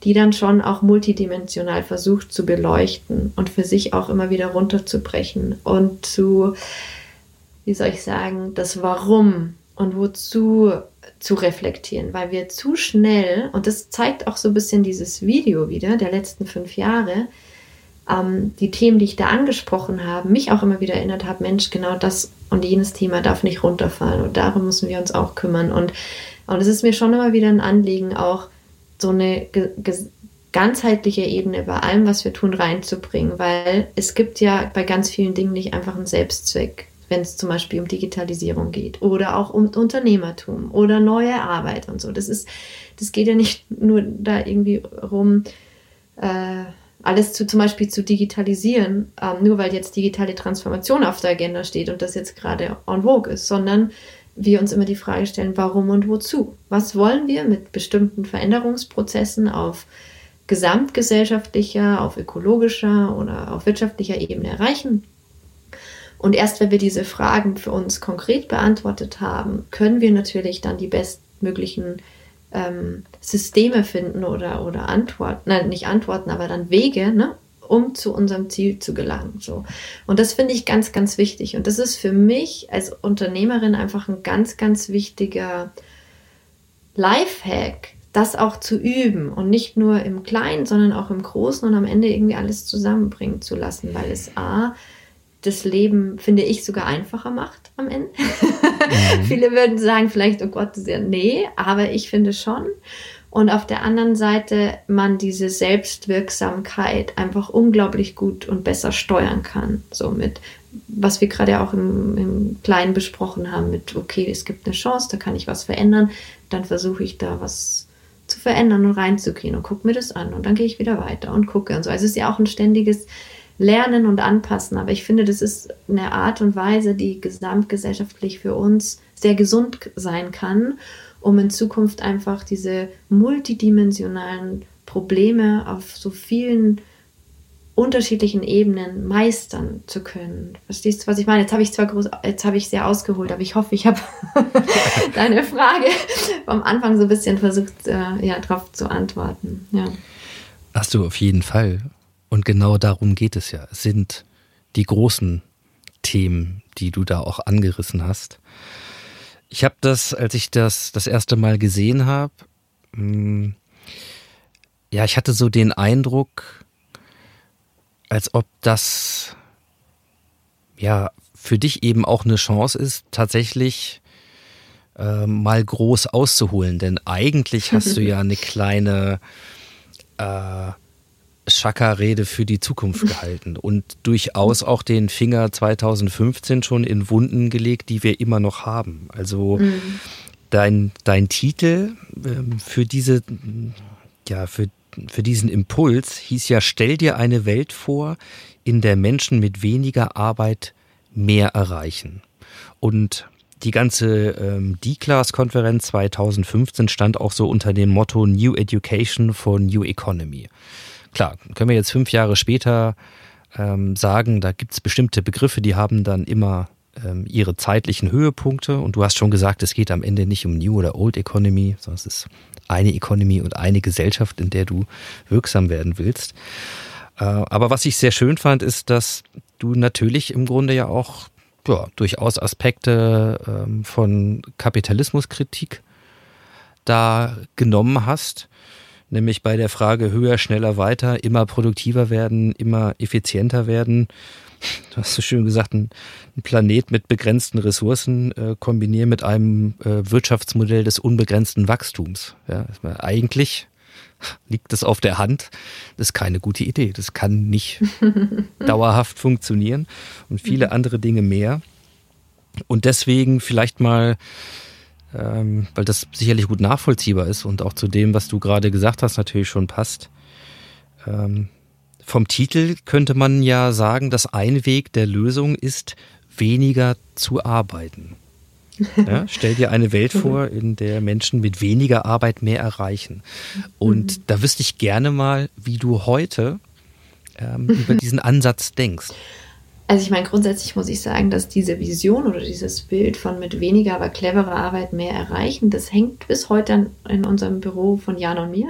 die dann schon auch multidimensional versucht zu beleuchten und für sich auch immer wieder runterzubrechen und zu, wie soll ich sagen, das Warum und wozu zu reflektieren, weil wir zu schnell, und das zeigt auch so ein bisschen dieses Video wieder der letzten fünf Jahre, ähm, die Themen, die ich da angesprochen habe, mich auch immer wieder erinnert habe, Mensch, genau das und jenes Thema darf nicht runterfallen und darum müssen wir uns auch kümmern. Und, und es ist mir schon immer wieder ein Anliegen, auch so eine ganzheitliche Ebene bei allem, was wir tun, reinzubringen, weil es gibt ja bei ganz vielen Dingen nicht einfach einen Selbstzweck, wenn es zum Beispiel um Digitalisierung geht oder auch um Unternehmertum oder neue Arbeit und so. Das ist, das geht ja nicht nur da irgendwie rum, äh, alles zu, zum Beispiel zu digitalisieren, ähm, nur weil jetzt digitale Transformation auf der Agenda steht und das jetzt gerade en vogue ist, sondern wir uns immer die Frage stellen, warum und wozu? Was wollen wir mit bestimmten Veränderungsprozessen auf gesamtgesellschaftlicher, auf ökologischer oder auf wirtschaftlicher Ebene erreichen? Und erst wenn wir diese Fragen für uns konkret beantwortet haben, können wir natürlich dann die bestmöglichen ähm, Systeme finden oder, oder Antworten, nein, nicht Antworten, aber dann Wege, ne, um zu unserem Ziel zu gelangen. So. Und das finde ich ganz, ganz wichtig. Und das ist für mich als Unternehmerin einfach ein ganz, ganz wichtiger Lifehack, das auch zu üben und nicht nur im Kleinen, sondern auch im Großen und am Ende irgendwie alles zusammenbringen zu lassen, weil es A, das Leben, finde ich, sogar einfacher macht am Ende. Mhm. Viele würden sagen, vielleicht, oh Gott, sehr, nee, aber ich finde schon. Und auf der anderen Seite man diese Selbstwirksamkeit einfach unglaublich gut und besser steuern kann. So mit, was wir gerade auch im, im Kleinen besprochen haben, mit, okay, es gibt eine Chance, da kann ich was verändern, dann versuche ich da was zu verändern und reinzugehen und gucke mir das an und dann gehe ich wieder weiter und gucke und so. Also es ist ja auch ein ständiges lernen und anpassen. Aber ich finde, das ist eine Art und Weise, die gesamtgesellschaftlich für uns sehr gesund sein kann, um in Zukunft einfach diese multidimensionalen Probleme auf so vielen unterschiedlichen Ebenen meistern zu können. Verstehst du, was ich meine? Jetzt habe ich zwar groß, jetzt habe ich sehr ausgeholt, aber ich hoffe, ich habe deine Frage vom Anfang so ein bisschen versucht, äh, ja, darauf zu antworten. Ja. Hast du auf jeden Fall. Und genau darum geht es ja. Es sind die großen Themen, die du da auch angerissen hast. Ich habe das, als ich das das erste Mal gesehen habe, hm, ja, ich hatte so den Eindruck, als ob das ja für dich eben auch eine Chance ist, tatsächlich äh, mal groß auszuholen. Denn eigentlich hast du ja eine kleine äh, Chaka-Rede für die Zukunft gehalten und durchaus auch den Finger 2015 schon in Wunden gelegt, die wir immer noch haben. Also mhm. dein, dein Titel ähm, für diese, ja, für, für diesen Impuls hieß ja, stell dir eine Welt vor, in der Menschen mit weniger Arbeit mehr erreichen. Und die ganze ähm, D-Class-Konferenz 2015 stand auch so unter dem Motto New Education for New Economy. Klar, können wir jetzt fünf Jahre später ähm, sagen, da gibt es bestimmte Begriffe, die haben dann immer ähm, ihre zeitlichen Höhepunkte. Und du hast schon gesagt, es geht am Ende nicht um New oder Old Economy, sondern es ist eine Economy und eine Gesellschaft, in der du wirksam werden willst. Äh, aber was ich sehr schön fand, ist, dass du natürlich im Grunde ja auch ja, durchaus Aspekte ähm, von Kapitalismuskritik da genommen hast nämlich bei der Frage höher, schneller, weiter, immer produktiver werden, immer effizienter werden. Du hast so schön gesagt, ein, ein Planet mit begrenzten Ressourcen äh, kombinieren mit einem äh, Wirtschaftsmodell des unbegrenzten Wachstums. Ja, eigentlich liegt das auf der Hand. Das ist keine gute Idee. Das kann nicht dauerhaft funktionieren und viele andere Dinge mehr. Und deswegen vielleicht mal ähm, weil das sicherlich gut nachvollziehbar ist und auch zu dem, was du gerade gesagt hast, natürlich schon passt. Ähm, vom Titel könnte man ja sagen, dass ein Weg der Lösung ist, weniger zu arbeiten. Ja, stell dir eine Welt vor, in der Menschen mit weniger Arbeit mehr erreichen. Und mhm. da wüsste ich gerne mal, wie du heute ähm, über diesen Ansatz denkst. Also ich meine, grundsätzlich muss ich sagen, dass diese Vision oder dieses Bild von mit weniger, aber cleverer Arbeit mehr erreichen, das hängt bis heute in unserem Büro von Jan und mir,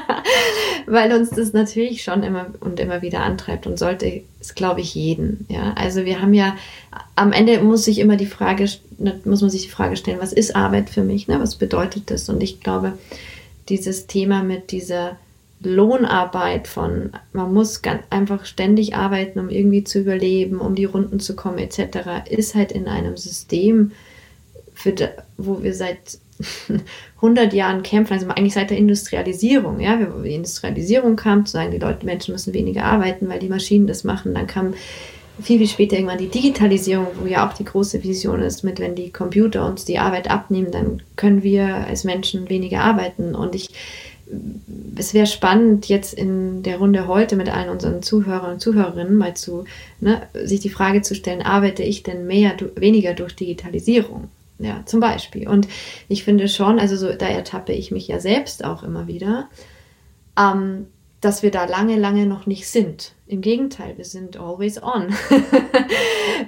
weil uns das natürlich schon immer und immer wieder antreibt und sollte es, glaube ich, jeden. Ja, also wir haben ja am Ende muss sich immer die Frage, muss man sich die Frage stellen, was ist Arbeit für mich? Ne? Was bedeutet das? Und ich glaube, dieses Thema mit dieser Lohnarbeit von, man muss ganz einfach ständig arbeiten, um irgendwie zu überleben, um die Runden zu kommen, etc., ist halt in einem System, für, wo wir seit 100 Jahren kämpfen, also eigentlich seit der Industrialisierung, ja, wo die Industrialisierung kam, zu sagen, die Leute, Menschen müssen weniger arbeiten, weil die Maschinen das machen, dann kam viel, viel später irgendwann die Digitalisierung, wo ja auch die große Vision ist, mit wenn die Computer uns die Arbeit abnehmen, dann können wir als Menschen weniger arbeiten und ich es wäre spannend, jetzt in der Runde heute mit allen unseren Zuhörern und Zuhörerinnen mal zu, ne, sich die Frage zu stellen, arbeite ich denn mehr, weniger durch Digitalisierung? Ja, zum Beispiel. Und ich finde schon, also so, da ertappe ich mich ja selbst auch immer wieder, ähm, dass wir da lange, lange noch nicht sind. Im Gegenteil, wir sind always on.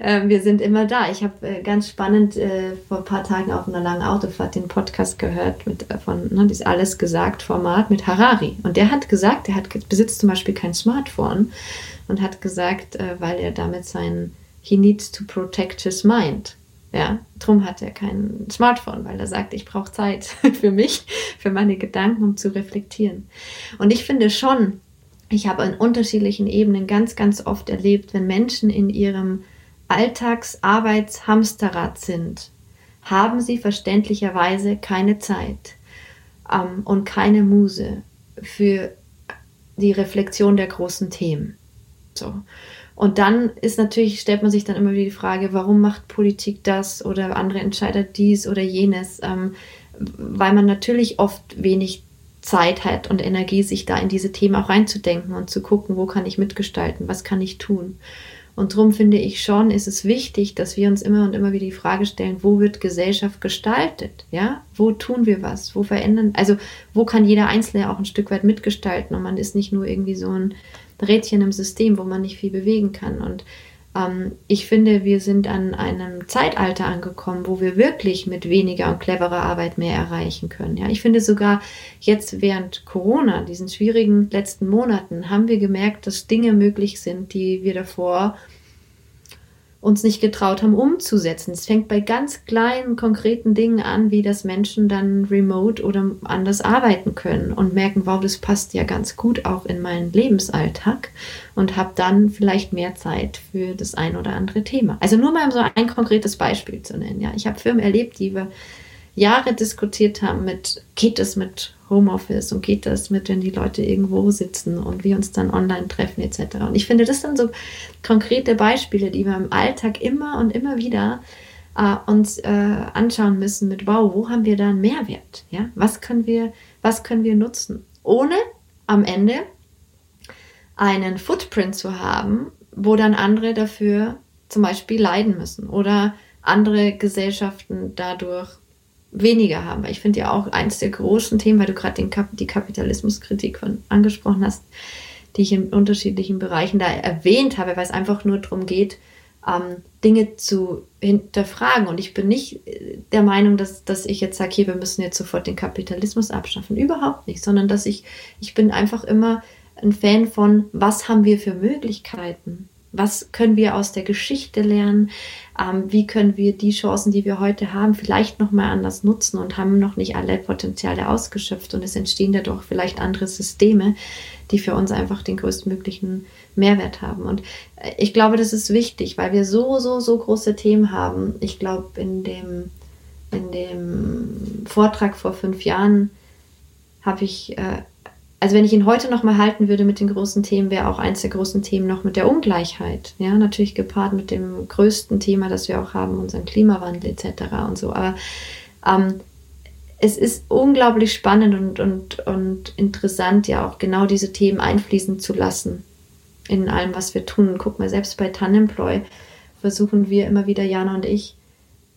Ähm, wir sind immer da. Ich habe äh, ganz spannend äh, vor ein paar Tagen auf einer langen Autofahrt den Podcast gehört mit, äh, von ne, dieses Alles gesagt Format mit Harari. Und der hat gesagt, er hat, besitzt zum Beispiel kein Smartphone und hat gesagt, weil er damit sein He needs to protect his mind. Ja, drum hat er kein Smartphone, weil er sagt, ich brauche Zeit für mich, für meine Gedanken, um zu reflektieren. Und ich finde schon, ich habe an unterschiedlichen Ebenen ganz, ganz oft erlebt, wenn Menschen in ihrem Alltags-Arbeits-Hamsterrad sind, haben sie verständlicherweise keine Zeit ähm, und keine Muse für die Reflexion der großen Themen. So. Und dann ist natürlich, stellt man sich dann immer wieder die Frage, warum macht Politik das oder andere Entscheider dies oder jenes? Ähm, weil man natürlich oft wenig Zeit hat und Energie, sich da in diese Themen auch reinzudenken und zu gucken, wo kann ich mitgestalten, was kann ich tun. Und darum finde ich schon, ist es wichtig, dass wir uns immer und immer wieder die Frage stellen, wo wird Gesellschaft gestaltet? Ja, wo tun wir was? Wo verändern? Also, wo kann jeder Einzelne auch ein Stück weit mitgestalten? Und man ist nicht nur irgendwie so ein Rädchen im System, wo man nicht viel bewegen kann. Und ich finde, wir sind an einem Zeitalter angekommen, wo wir wirklich mit weniger und cleverer Arbeit mehr erreichen können. Ja, ich finde sogar jetzt während Corona, diesen schwierigen letzten Monaten, haben wir gemerkt, dass Dinge möglich sind, die wir davor uns nicht getraut haben umzusetzen. Es fängt bei ganz kleinen, konkreten Dingen an, wie dass Menschen dann remote oder anders arbeiten können und merken, wow, das passt ja ganz gut auch in meinen Lebensalltag und habe dann vielleicht mehr Zeit für das ein oder andere Thema. Also nur mal so ein konkretes Beispiel zu nennen. Ja, ich habe Firmen erlebt, die wir Jahre diskutiert haben mit, geht es mit Homeoffice und geht das mit, wenn die Leute irgendwo sitzen und wir uns dann online treffen etc. Und ich finde, das sind so konkrete Beispiele, die wir im Alltag immer und immer wieder äh, uns äh, anschauen müssen mit, wow, wo haben wir da einen Mehrwert? Ja? Was, können wir, was können wir nutzen? Ohne am Ende einen Footprint zu haben, wo dann andere dafür zum Beispiel leiden müssen oder andere Gesellschaften dadurch weniger haben. Weil ich finde ja auch eins der großen Themen, weil du gerade Kap die Kapitalismuskritik von angesprochen hast, die ich in unterschiedlichen Bereichen da erwähnt habe, weil es einfach nur darum geht, ähm, Dinge zu hinterfragen. Und ich bin nicht äh, der Meinung, dass, dass ich jetzt sage, hier, wir müssen jetzt sofort den Kapitalismus abschaffen. Überhaupt nicht, sondern dass ich, ich bin einfach immer ein Fan von, was haben wir für Möglichkeiten? Was können wir aus der Geschichte lernen? Ähm, wie können wir die Chancen, die wir heute haben, vielleicht nochmal anders nutzen und haben noch nicht alle Potenziale ausgeschöpft und es entstehen dadurch vielleicht andere Systeme, die für uns einfach den größtmöglichen Mehrwert haben. Und äh, ich glaube, das ist wichtig, weil wir so, so, so große Themen haben. Ich glaube, in dem, in dem Vortrag vor fünf Jahren habe ich äh, also wenn ich ihn heute noch mal halten würde mit den großen Themen, wäre auch eins der großen Themen noch mit der Ungleichheit. Ja, natürlich gepaart mit dem größten Thema, das wir auch haben, unseren Klimawandel etc. und so. Aber ähm, es ist unglaublich spannend und, und, und interessant, ja auch genau diese Themen einfließen zu lassen in allem, was wir tun. guck mal, selbst bei Tanemploy versuchen wir immer wieder, Jana und ich,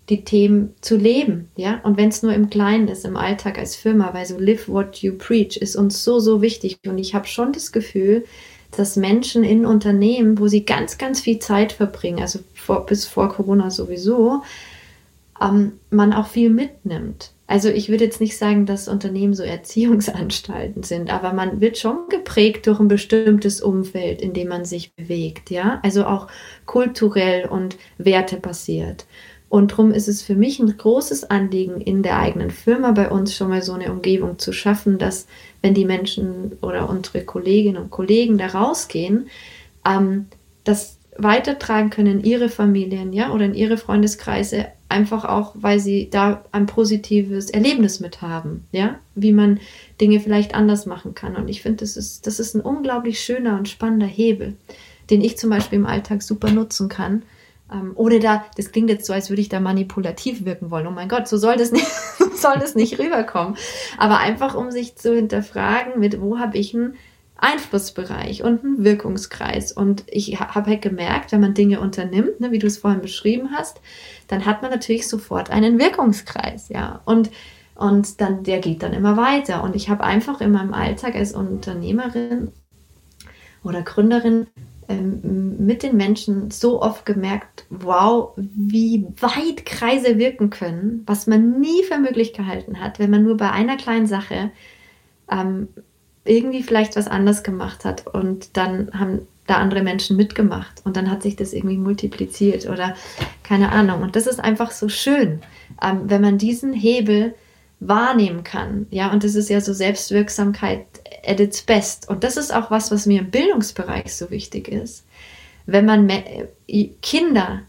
die Themen zu leben, ja. Und wenn es nur im Kleinen ist, im Alltag als Firma, weil so live what you preach ist uns so, so wichtig. Und ich habe schon das Gefühl, dass Menschen in Unternehmen, wo sie ganz, ganz viel Zeit verbringen, also vor, bis vor Corona sowieso, ähm, man auch viel mitnimmt. Also ich würde jetzt nicht sagen, dass Unternehmen so Erziehungsanstalten sind, aber man wird schon geprägt durch ein bestimmtes Umfeld, in dem man sich bewegt, ja. Also auch kulturell und wertebasiert. Und darum ist es für mich ein großes Anliegen, in der eigenen Firma bei uns schon mal so eine Umgebung zu schaffen, dass wenn die Menschen oder unsere Kolleginnen und Kollegen da rausgehen, ähm, das weitertragen können in ihre Familien, ja, oder in ihre Freundeskreise, einfach auch, weil sie da ein positives Erlebnis mit haben, ja, wie man Dinge vielleicht anders machen kann. Und ich finde, das ist, das ist ein unglaublich schöner und spannender Hebel, den ich zum Beispiel im Alltag super nutzen kann ähm, ohne da, das klingt jetzt so, als würde ich da manipulativ wirken wollen. Oh mein Gott, so soll das nicht, soll das nicht rüberkommen. Aber einfach, um sich zu hinterfragen, mit wo habe ich einen Einflussbereich und einen Wirkungskreis. Und ich habe halt gemerkt, wenn man Dinge unternimmt, ne, wie du es vorhin beschrieben hast, dann hat man natürlich sofort einen Wirkungskreis, ja. Und und dann, der geht dann immer weiter. Und ich habe einfach in meinem Alltag als Unternehmerin oder Gründerin ähm, mit den Menschen so oft gemerkt, wow, wie weit Kreise wirken können, was man nie für möglich gehalten hat, wenn man nur bei einer kleinen Sache ähm, irgendwie vielleicht was anders gemacht hat und dann haben da andere Menschen mitgemacht und dann hat sich das irgendwie multipliziert oder keine Ahnung. Und das ist einfach so schön, ähm, wenn man diesen Hebel wahrnehmen kann. Ja, und das ist ja so Selbstwirksamkeit at its best. Und das ist auch was, was mir im Bildungsbereich so wichtig ist. Wenn man äh, Kinder,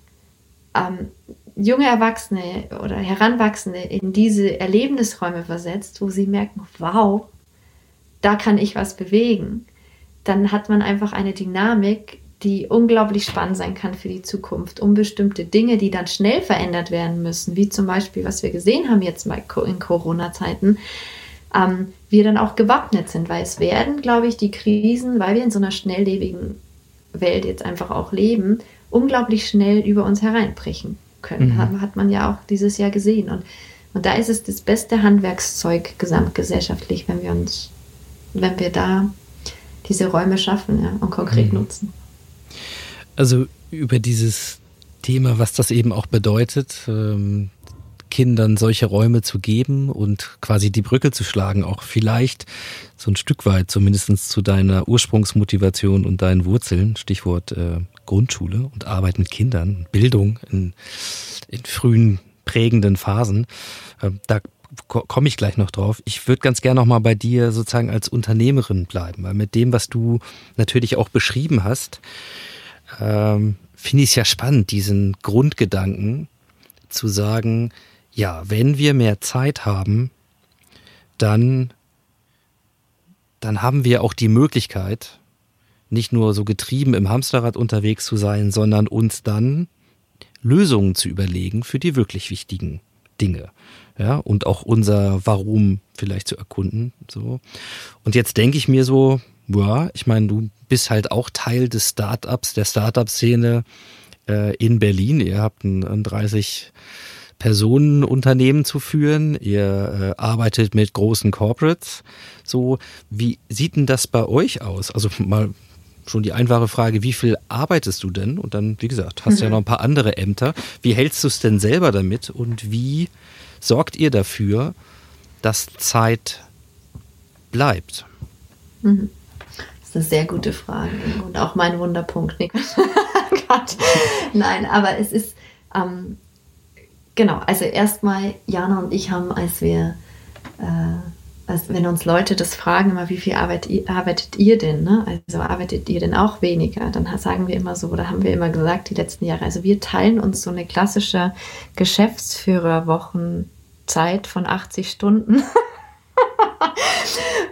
ähm, junge Erwachsene oder Heranwachsende in diese Erlebnisräume versetzt, wo sie merken, wow, da kann ich was bewegen, dann hat man einfach eine Dynamik, die unglaublich spannend sein kann für die Zukunft, um bestimmte Dinge, die dann schnell verändert werden müssen, wie zum Beispiel, was wir gesehen haben jetzt mal in Corona-Zeiten, ähm, wir dann auch gewappnet sind, weil es werden, glaube ich, die Krisen, weil wir in so einer schnelllebigen Welt jetzt einfach auch leben, unglaublich schnell über uns hereinbrechen können. Mhm. Hat man ja auch dieses Jahr gesehen. Und, und da ist es das beste Handwerkszeug gesamtgesellschaftlich, wenn wir uns, wenn wir da diese Räume schaffen ja, und konkret mhm. nutzen. Also über dieses Thema, was das eben auch bedeutet, ähm, Kindern solche Räume zu geben und quasi die Brücke zu schlagen, auch vielleicht so ein Stück weit zumindest zu deiner Ursprungsmotivation und deinen Wurzeln, Stichwort äh, Grundschule und Arbeit mit Kindern, Bildung in, in frühen prägenden Phasen. Äh, da komme ich gleich noch drauf. Ich würde ganz gerne noch mal bei dir sozusagen als Unternehmerin bleiben, weil mit dem, was du natürlich auch beschrieben hast, ähm, finde ich es ja spannend, diesen Grundgedanken zu sagen, ja, wenn wir mehr Zeit haben, dann, dann haben wir auch die Möglichkeit, nicht nur so getrieben im Hamsterrad unterwegs zu sein, sondern uns dann Lösungen zu überlegen für die wirklich wichtigen Dinge. Ja, und auch unser Warum vielleicht zu erkunden. So. Und jetzt denke ich mir so, ja, ich meine, du bist halt auch Teil des Startups, der Startup-Szene äh, in Berlin. Ihr habt ein, ein 30 Personenunternehmen zu führen. Ihr äh, arbeitet mit großen Corporates. So, wie sieht denn das bei euch aus? Also mal schon die einfache Frage, wie viel arbeitest du denn? Und dann, wie gesagt, hast du mhm. ja noch ein paar andere Ämter. Wie hältst du es denn selber damit? Und wie sorgt ihr dafür, dass Zeit bleibt? Mhm. Eine sehr gute Frage und auch mein Wunderpunkt, Nick. Nein, aber es ist, ähm, genau, also erstmal, Jana und ich haben, als wir, äh, als, wenn uns Leute das fragen, immer, wie viel arbeitet, arbeitet ihr denn? Ne? Also arbeitet ihr denn auch weniger? Dann sagen wir immer so, oder haben wir immer gesagt, die letzten Jahre, also wir teilen uns so eine klassische Geschäftsführerwochenzeit von 80 Stunden.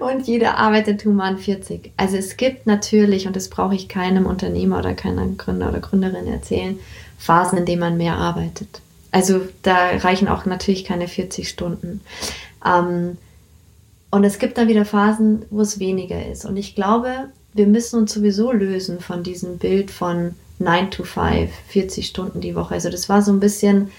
und jeder arbeitet human 40. Also es gibt natürlich, und das brauche ich keinem Unternehmer oder keiner Gründer oder Gründerin erzählen, Phasen, in denen man mehr arbeitet. Also da reichen auch natürlich keine 40 Stunden. Ähm, und es gibt dann wieder Phasen, wo es weniger ist. Und ich glaube, wir müssen uns sowieso lösen von diesem Bild von 9 to 5, 40 Stunden die Woche. Also das war so ein bisschen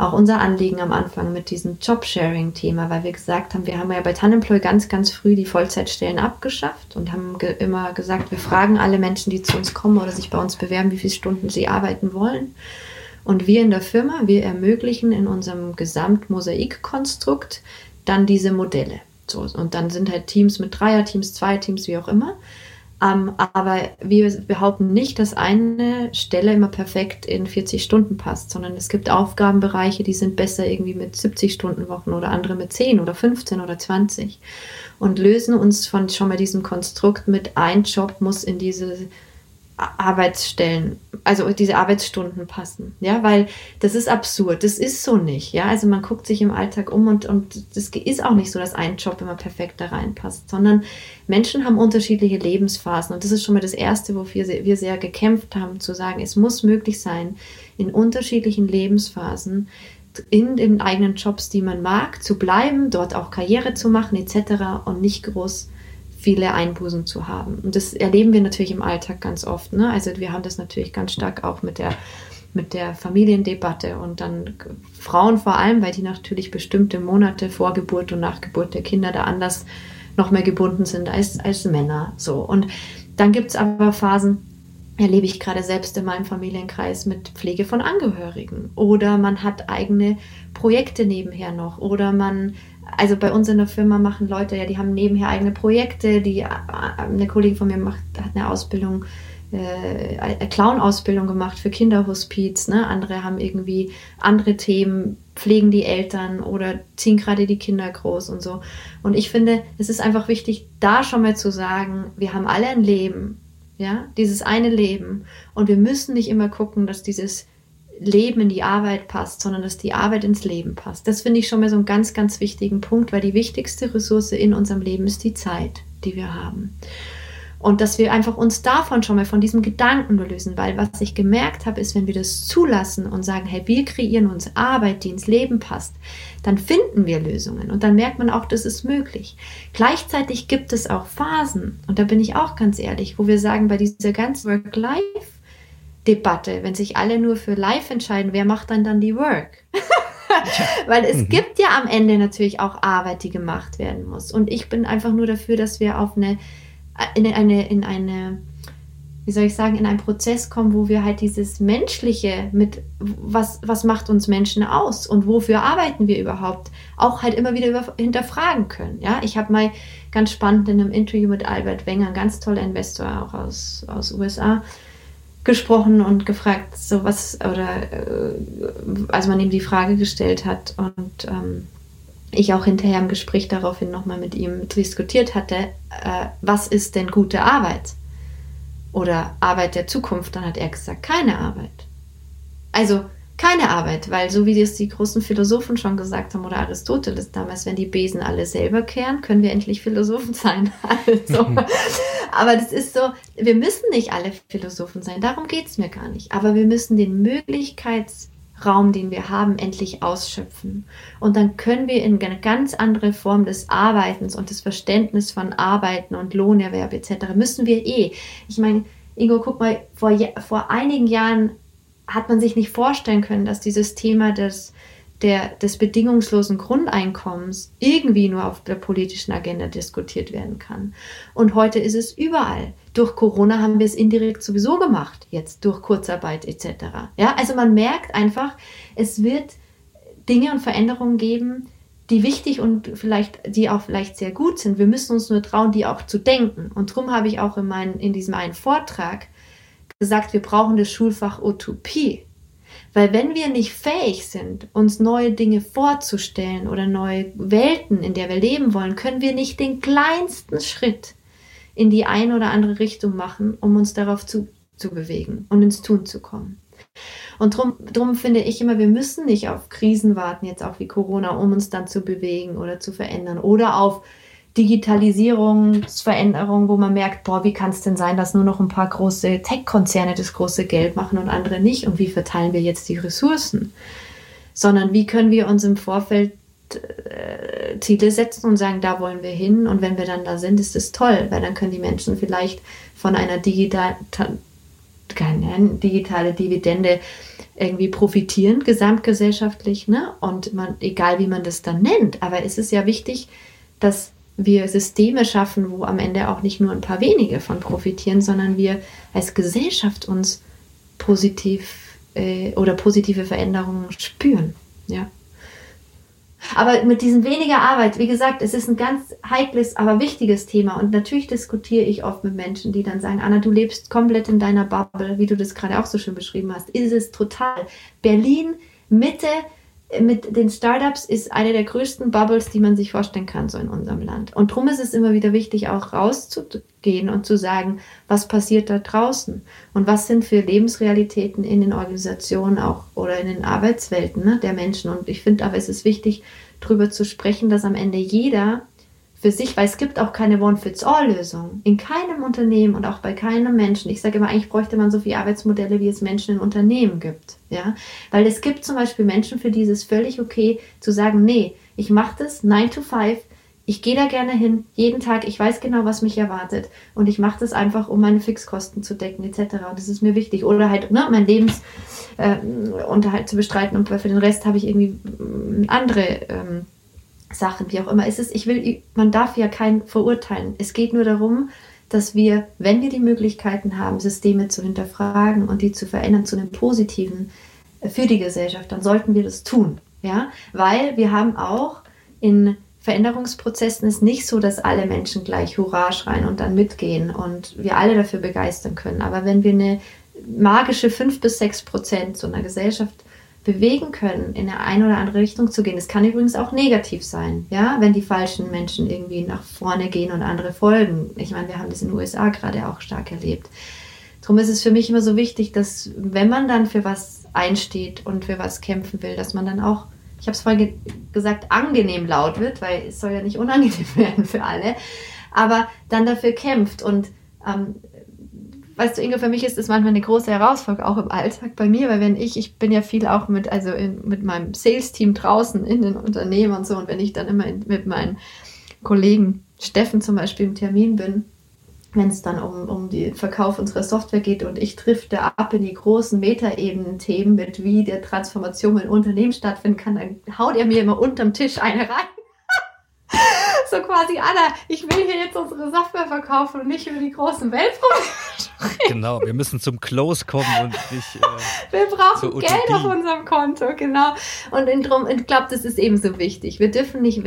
auch unser Anliegen am Anfang mit diesem Jobsharing-Thema, weil wir gesagt haben, wir haben ja bei Tanemploy ganz, ganz früh die Vollzeitstellen abgeschafft und haben ge immer gesagt, wir fragen alle Menschen, die zu uns kommen oder sich bei uns bewerben, wie viele Stunden sie arbeiten wollen. Und wir in der Firma, wir ermöglichen in unserem Gesamtmosaikkonstrukt dann diese Modelle. So, und dann sind halt Teams mit Dreierteams, Zweierteams, wie auch immer. Ähm, aber wir behaupten nicht, dass eine Stelle immer perfekt in 40 Stunden passt, sondern es gibt Aufgabenbereiche, die sind besser irgendwie mit 70 Stunden Wochen oder andere mit 10 oder 15 oder 20 und lösen uns von schon mal diesem Konstrukt mit ein Job muss in diese Arbeitsstellen, also diese Arbeitsstunden passen, ja, weil das ist absurd, das ist so nicht, ja, also man guckt sich im Alltag um und, und das ist auch nicht so, dass ein Job immer perfekt da reinpasst, sondern Menschen haben unterschiedliche Lebensphasen und das ist schon mal das Erste, wofür wir sehr gekämpft haben, zu sagen, es muss möglich sein, in unterschiedlichen Lebensphasen in den eigenen Jobs, die man mag, zu bleiben, dort auch Karriere zu machen etc. und nicht groß viele Einbußen zu haben. Und das erleben wir natürlich im Alltag ganz oft. Ne? Also wir haben das natürlich ganz stark auch mit der mit der Familiendebatte und dann Frauen vor allem, weil die natürlich bestimmte Monate vor Geburt und nach Geburt der Kinder da anders noch mehr gebunden sind als, als Männer. So. Und dann gibt es aber Phasen, erlebe ich gerade selbst in meinem Familienkreis mit Pflege von Angehörigen. Oder man hat eigene Projekte nebenher noch. Oder man also bei uns in der Firma machen Leute ja, die haben nebenher eigene Projekte. Die, äh, eine Kollegin von mir macht, hat eine Ausbildung, äh, eine Clown-Ausbildung gemacht für Kinderhospiz. Ne? Andere haben irgendwie andere Themen, pflegen die Eltern oder ziehen gerade die Kinder groß und so. Und ich finde, es ist einfach wichtig, da schon mal zu sagen, wir haben alle ein Leben. Ja, dieses eine Leben. Und wir müssen nicht immer gucken, dass dieses Leben in die Arbeit passt, sondern dass die Arbeit ins Leben passt. Das finde ich schon mal so einen ganz, ganz wichtigen Punkt, weil die wichtigste Ressource in unserem Leben ist die Zeit, die wir haben. Und dass wir einfach uns davon schon mal von diesem Gedanken lösen, weil was ich gemerkt habe, ist, wenn wir das zulassen und sagen, hey, wir kreieren uns Arbeit, die ins Leben passt, dann finden wir Lösungen und dann merkt man auch, das ist möglich. Gleichzeitig gibt es auch Phasen, und da bin ich auch ganz ehrlich, wo wir sagen, bei dieser ganzen Work-Life Debatte, wenn sich alle nur für Live entscheiden, wer macht dann dann die Work? Weil es mhm. gibt ja am Ende natürlich auch Arbeit, die gemacht werden muss. Und ich bin einfach nur dafür, dass wir auf eine, in eine, in eine, wie soll ich sagen, in einen Prozess kommen, wo wir halt dieses Menschliche mit, was, was macht uns Menschen aus und wofür arbeiten wir überhaupt, auch halt immer wieder hinterfragen können. Ja, ich habe mal ganz spannend in einem Interview mit Albert Wenger, ein ganz toller Investor auch aus, aus USA, gesprochen und gefragt, so was, oder äh, als man ihm die Frage gestellt hat und ähm, ich auch hinterher im Gespräch daraufhin nochmal mit ihm diskutiert hatte, äh, was ist denn gute Arbeit? Oder Arbeit der Zukunft, dann hat er gesagt, keine Arbeit. Also keine Arbeit, weil so wie es die großen Philosophen schon gesagt haben oder Aristoteles damals, wenn die Besen alle selber kehren, können wir endlich Philosophen sein. Also, aber das ist so, wir müssen nicht alle Philosophen sein, darum geht es mir gar nicht. Aber wir müssen den Möglichkeits Raum, den wir haben, endlich ausschöpfen. Und dann können wir in eine ganz andere Form des Arbeitens und des Verständnis von Arbeiten und Lohnerwerb etc. müssen wir eh. Ich meine, Ingo, guck mal, vor, vor einigen Jahren hat man sich nicht vorstellen können, dass dieses Thema des, der, des bedingungslosen Grundeinkommens irgendwie nur auf der politischen Agenda diskutiert werden kann. Und heute ist es überall. Durch Corona haben wir es indirekt sowieso gemacht, jetzt durch Kurzarbeit etc. Ja, also man merkt einfach, es wird Dinge und Veränderungen geben, die wichtig und vielleicht, die auch vielleicht sehr gut sind. Wir müssen uns nur trauen, die auch zu denken. Und darum habe ich auch in, mein, in diesem einen Vortrag gesagt, wir brauchen das Schulfach Utopie. Weil wenn wir nicht fähig sind, uns neue Dinge vorzustellen oder neue Welten, in der wir leben wollen, können wir nicht den kleinsten Schritt in die eine oder andere Richtung machen, um uns darauf zu, zu bewegen und ins Tun zu kommen. Und drum, drum finde ich immer, wir müssen nicht auf Krisen warten, jetzt auch wie Corona, um uns dann zu bewegen oder zu verändern oder auf Digitalisierungsveränderung, wo man merkt, boah, wie kann es denn sein, dass nur noch ein paar große Tech-Konzerne das große Geld machen und andere nicht? Und wie verteilen wir jetzt die Ressourcen? Sondern wie können wir uns im Vorfeld äh, Ziele setzen und sagen, da wollen wir hin. Und wenn wir dann da sind, ist es toll, weil dann können die Menschen vielleicht von einer digital, keine digitale Dividende irgendwie profitieren, gesamtgesellschaftlich. Ne? Und man, egal wie man das dann nennt, aber es ist ja wichtig, dass wir Systeme schaffen, wo am Ende auch nicht nur ein paar wenige von profitieren, sondern wir als Gesellschaft uns positiv äh, oder positive Veränderungen spüren. Ja. Aber mit diesen weniger Arbeit, wie gesagt, es ist ein ganz heikles, aber wichtiges Thema. Und natürlich diskutiere ich oft mit Menschen, die dann sagen, Anna, du lebst komplett in deiner Bubble, wie du das gerade auch so schön beschrieben hast. Ist es total. Berlin, Mitte, mit den Startups ist eine der größten Bubbles, die man sich vorstellen kann, so in unserem Land. Und darum ist es immer wieder wichtig, auch rauszugehen und zu sagen, was passiert da draußen und was sind für Lebensrealitäten in den Organisationen auch oder in den Arbeitswelten ne, der Menschen. Und ich finde aber, es ist wichtig, darüber zu sprechen, dass am Ende jeder für sich, weil es gibt auch keine One-Fits-All-Lösung. In keinem Unternehmen und auch bei keinem Menschen. Ich sage immer, eigentlich bräuchte man so viele Arbeitsmodelle, wie es Menschen in Unternehmen gibt. Ja? Weil es gibt zum Beispiel Menschen, für die ist es völlig okay zu sagen, nee, ich mache das 9 to 5, ich gehe da gerne hin, jeden Tag, ich weiß genau, was mich erwartet und ich mache das einfach, um meine Fixkosten zu decken etc. Und das ist mir wichtig. Oder halt ne, mein Lebensunterhalt äh, zu bestreiten und für den Rest habe ich irgendwie äh, andere ähm, Sachen, wie auch immer. Es ich will, man darf ja kein verurteilen. Es geht nur darum, dass wir, wenn wir die Möglichkeiten haben, Systeme zu hinterfragen und die zu verändern zu einem Positiven äh, für die Gesellschaft, dann sollten wir das tun. Ja, weil wir haben auch in Veränderungsprozessen ist nicht so, dass alle Menschen gleich Hurra schreien und dann mitgehen und wir alle dafür begeistern können. Aber wenn wir eine magische 5 bis 6 Prozent so einer Gesellschaft bewegen können, in eine, eine oder andere Richtung zu gehen. Es kann übrigens auch negativ sein, ja, wenn die falschen Menschen irgendwie nach vorne gehen und andere folgen. Ich meine, wir haben das in den USA gerade auch stark erlebt. Darum ist es für mich immer so wichtig, dass wenn man dann für was einsteht und für was kämpfen will, dass man dann auch, ich habe es vorhin ge gesagt, angenehm laut wird, weil es soll ja nicht unangenehm werden für alle, aber dann dafür kämpft und ähm, weißt du, Inge, für mich ist das manchmal eine große Herausforderung, auch im Alltag bei mir, weil wenn ich, ich bin ja viel auch mit, also in, mit meinem Sales-Team draußen in den Unternehmen und so, und wenn ich dann immer in, mit meinen Kollegen Steffen zum Beispiel im Termin bin, wenn es dann um, um den Verkauf unserer Software geht und ich drifte ab in die großen Metaebenen-Themen mit, wie der Transformation in Unternehmen stattfinden kann, dann haut er mir immer unterm Tisch eine rein so quasi, Anna, ich will hier jetzt unsere Software verkaufen und nicht über die großen Weltprobleme. Genau, wir müssen zum Close kommen und nicht. Äh, wir brauchen Geld auf unserem Konto, genau. Und ich glaube, das ist ebenso wichtig. Wir dürfen nicht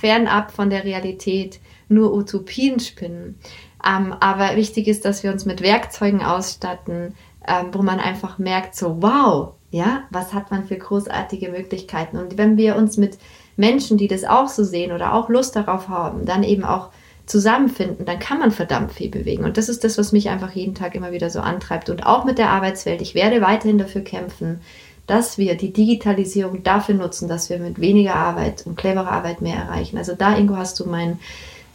fernab von der Realität nur Utopien spinnen. Ähm, aber wichtig ist, dass wir uns mit Werkzeugen ausstatten, ähm, wo man einfach merkt, so, wow, ja, was hat man für großartige Möglichkeiten? Und wenn wir uns mit Menschen, die das auch so sehen oder auch Lust darauf haben, dann eben auch zusammenfinden, dann kann man verdammt viel bewegen. Und das ist das, was mich einfach jeden Tag immer wieder so antreibt. Und auch mit der Arbeitswelt. Ich werde weiterhin dafür kämpfen, dass wir die Digitalisierung dafür nutzen, dass wir mit weniger Arbeit und cleverer Arbeit mehr erreichen. Also da, Ingo, hast du mein,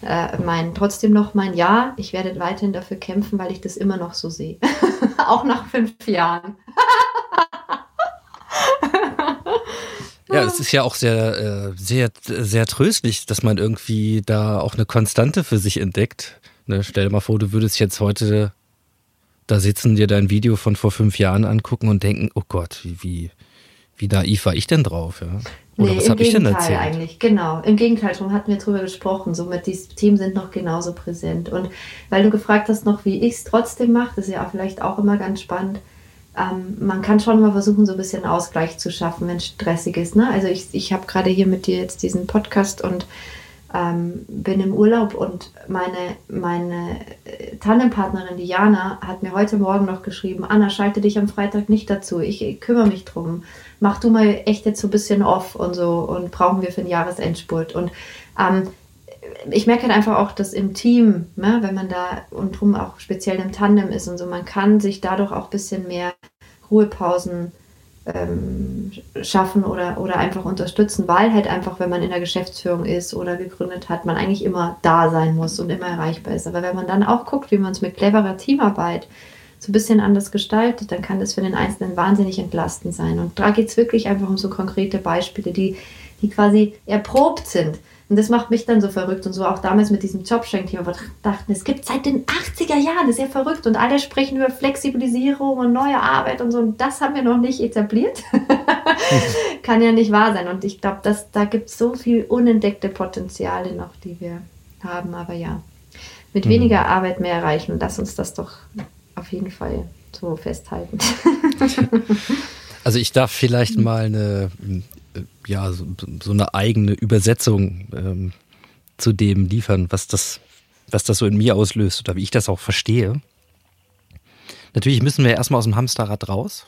äh, mein trotzdem noch mein Ja. Ich werde weiterhin dafür kämpfen, weil ich das immer noch so sehe. auch nach fünf Jahren. Ja, es ist ja auch sehr, äh, sehr, sehr tröstlich, dass man irgendwie da auch eine Konstante für sich entdeckt. Ne, stell dir mal vor, du würdest jetzt heute da sitzen, dir dein Video von vor fünf Jahren angucken und denken, oh Gott, wie, wie, wie naiv war ich denn drauf? Ja? Oder nee, was habe ich denn Gegenteil erzählt? eigentlich, genau. Im Gegenteil, darum hatten wir drüber gesprochen. Somit die Themen sind noch genauso präsent. Und weil du gefragt hast noch, wie ich es trotzdem mache, das ist ja auch vielleicht auch immer ganz spannend. Ähm, man kann schon mal versuchen, so ein bisschen Ausgleich zu schaffen, wenn es stressig ist. Ne? Also ich, ich habe gerade hier mit dir jetzt diesen Podcast und ähm, bin im Urlaub und meine, meine äh, Tandempartnerin Diana hat mir heute Morgen noch geschrieben, Anna, schalte dich am Freitag nicht dazu, ich, ich kümmere mich drum. Mach du mal echt jetzt so ein bisschen off und so und brauchen wir für den Jahresendspurt. Und ähm, ich merke halt einfach auch, dass im Team, ne, wenn man da und drum auch speziell im Tandem ist und so, man kann sich dadurch auch ein bisschen mehr Ruhepausen ähm, schaffen oder, oder einfach unterstützen, weil halt einfach, wenn man in der Geschäftsführung ist oder gegründet hat, man eigentlich immer da sein muss und immer erreichbar ist. Aber wenn man dann auch guckt, wie man es mit cleverer Teamarbeit so ein bisschen anders gestaltet, dann kann das für den Einzelnen wahnsinnig entlastend sein. Und da geht es wirklich einfach um so konkrete Beispiele, die, die quasi erprobt sind. Und das macht mich dann so verrückt und so auch damals mit diesem Jobschenk-Thema, wo wir dachten, es gibt seit den 80er Jahren, das ist ja verrückt und alle sprechen über Flexibilisierung und neue Arbeit und so und das haben wir noch nicht etabliert. Kann ja nicht wahr sein und ich glaube, da gibt es so viel unentdeckte Potenziale noch, die wir haben, aber ja, mit weniger Arbeit mehr erreichen und lass uns das doch auf jeden Fall so festhalten. Also ich darf vielleicht mal eine, äh, ja, so, so eine eigene Übersetzung ähm, zu dem liefern, was das, was das so in mir auslöst oder wie ich das auch verstehe. Natürlich müssen wir erstmal aus dem Hamsterrad raus.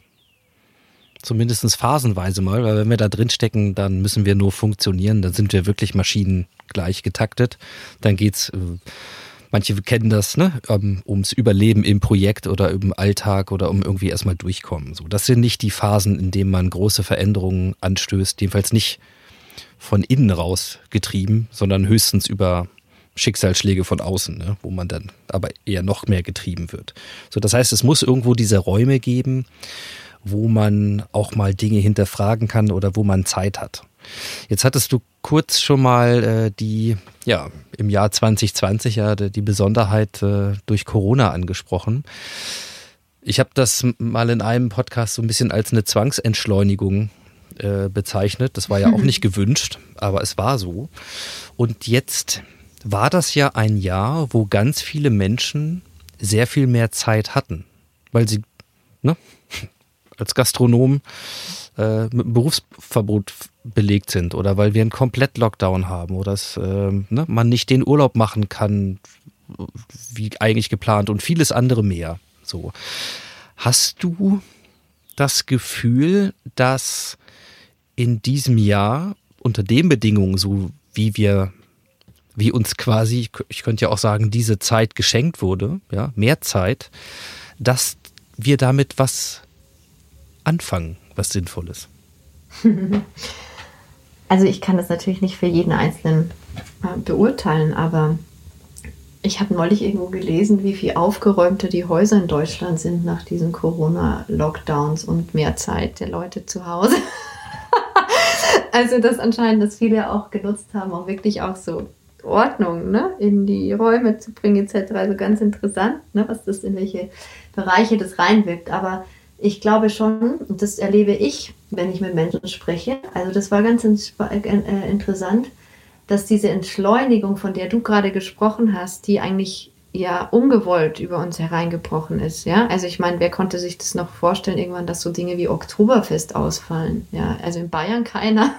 Zumindest phasenweise mal, weil wenn wir da drin stecken, dann müssen wir nur funktionieren, dann sind wir wirklich maschinengleich getaktet. Dann geht's, äh, manche kennen das, ne, um, ums Überleben im Projekt oder im Alltag oder um irgendwie erstmal durchkommen. So, das sind nicht die Phasen, in denen man große Veränderungen anstößt, jedenfalls nicht von innen raus getrieben, sondern höchstens über Schicksalsschläge von außen, ne, wo man dann aber eher noch mehr getrieben wird. So, das heißt, es muss irgendwo diese Räume geben, wo man auch mal Dinge hinterfragen kann oder wo man Zeit hat. Jetzt hattest du kurz schon mal äh, die, ja, im Jahr 2020 ja die Besonderheit äh, durch Corona angesprochen. Ich habe das mal in einem Podcast so ein bisschen als eine Zwangsentschleunigung äh, bezeichnet. Das war ja auch nicht gewünscht, aber es war so. Und jetzt war das ja ein Jahr, wo ganz viele Menschen sehr viel mehr Zeit hatten, weil sie ne, als Gastronom äh, mit einem Berufsverbot belegt sind oder weil wir einen Komplett-Lockdown haben oder dass äh, ne, man nicht den Urlaub machen kann, wie eigentlich geplant und vieles andere mehr. So. Hast du das Gefühl, dass in diesem Jahr unter den Bedingungen, so wie wir, wie uns quasi, ich könnte ja auch sagen, diese Zeit geschenkt wurde, ja, mehr Zeit, dass wir damit was anfangen, was Sinnvolles? Also ich kann das natürlich nicht für jeden Einzelnen äh, beurteilen, aber ich habe neulich irgendwo gelesen, wie viel aufgeräumter die Häuser in Deutschland sind nach diesen Corona-Lockdowns und mehr Zeit der Leute zu Hause. also das anscheinend, dass viele auch genutzt haben, auch wirklich auch so Ordnung ne, in die Räume zu bringen etc. Also ganz interessant, ne, was das in welche Bereiche das reinwirkt. Aber ich glaube schon, und das erlebe ich, wenn ich mit Menschen spreche, also das war ganz äh, interessant, dass diese Entschleunigung, von der du gerade gesprochen hast, die eigentlich ja ungewollt über uns hereingebrochen ist, ja. Also ich meine, wer konnte sich das noch vorstellen, irgendwann, dass so Dinge wie Oktoberfest ausfallen, ja. Also in Bayern keiner.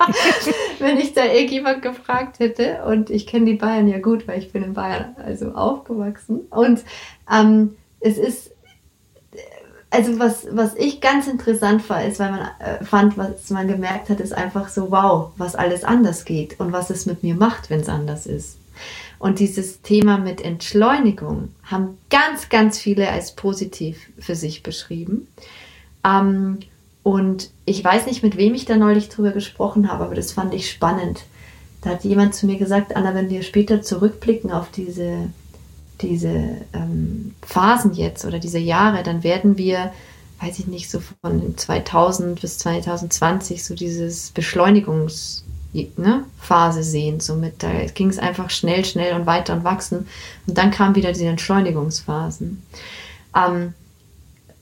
Wenn ich da irgendjemand gefragt hätte und ich kenne die Bayern ja gut, weil ich bin in Bayern also aufgewachsen und ähm, es ist also was, was ich ganz interessant war, ist, weil man äh, fand, was man gemerkt hat, ist einfach so, wow, was alles anders geht und was es mit mir macht, wenn es anders ist. Und dieses Thema mit Entschleunigung haben ganz, ganz viele als positiv für sich beschrieben. Ähm, und ich weiß nicht, mit wem ich da neulich drüber gesprochen habe, aber das fand ich spannend. Da hat jemand zu mir gesagt, Anna, wenn wir später zurückblicken auf diese diese ähm, Phasen jetzt oder diese Jahre, dann werden wir, weiß ich nicht, so von 2000 bis 2020 so dieses Beschleunigungsphase ne, sehen. So mit, da ging es einfach schnell, schnell und weiter und wachsen. Und dann kamen wieder diese Entschleunigungsphasen. Ähm,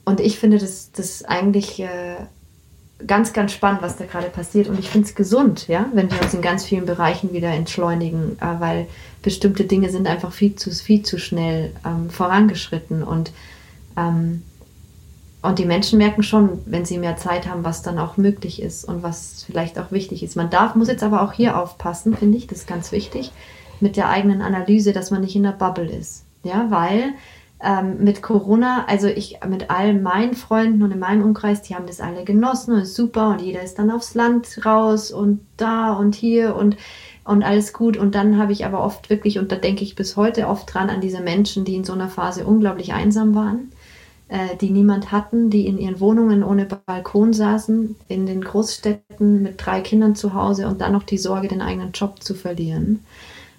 und ich finde das, das eigentlich äh, ganz, ganz spannend, was da gerade passiert. Und ich finde es gesund, ja, wenn wir uns in ganz vielen Bereichen wieder entschleunigen, äh, weil bestimmte Dinge sind einfach viel zu, viel zu schnell ähm, vorangeschritten. Und ähm, und die Menschen merken schon, wenn sie mehr Zeit haben, was dann auch möglich ist und was vielleicht auch wichtig ist. Man darf, muss jetzt aber auch hier aufpassen, finde ich, das ist ganz wichtig, mit der eigenen Analyse, dass man nicht in der Bubble ist. Ja, weil ähm, mit Corona, also ich mit all meinen Freunden und in meinem Umkreis, die haben das alle genossen und ist super und jeder ist dann aufs Land raus und da und hier und und alles gut. Und dann habe ich aber oft wirklich, und da denke ich bis heute oft dran, an diese Menschen, die in so einer Phase unglaublich einsam waren äh, die niemand hatten, die in ihren Wohnungen ohne Balkon saßen, in den Großstädten mit drei Kindern zu Hause und dann noch die Sorge, den eigenen Job zu verlieren.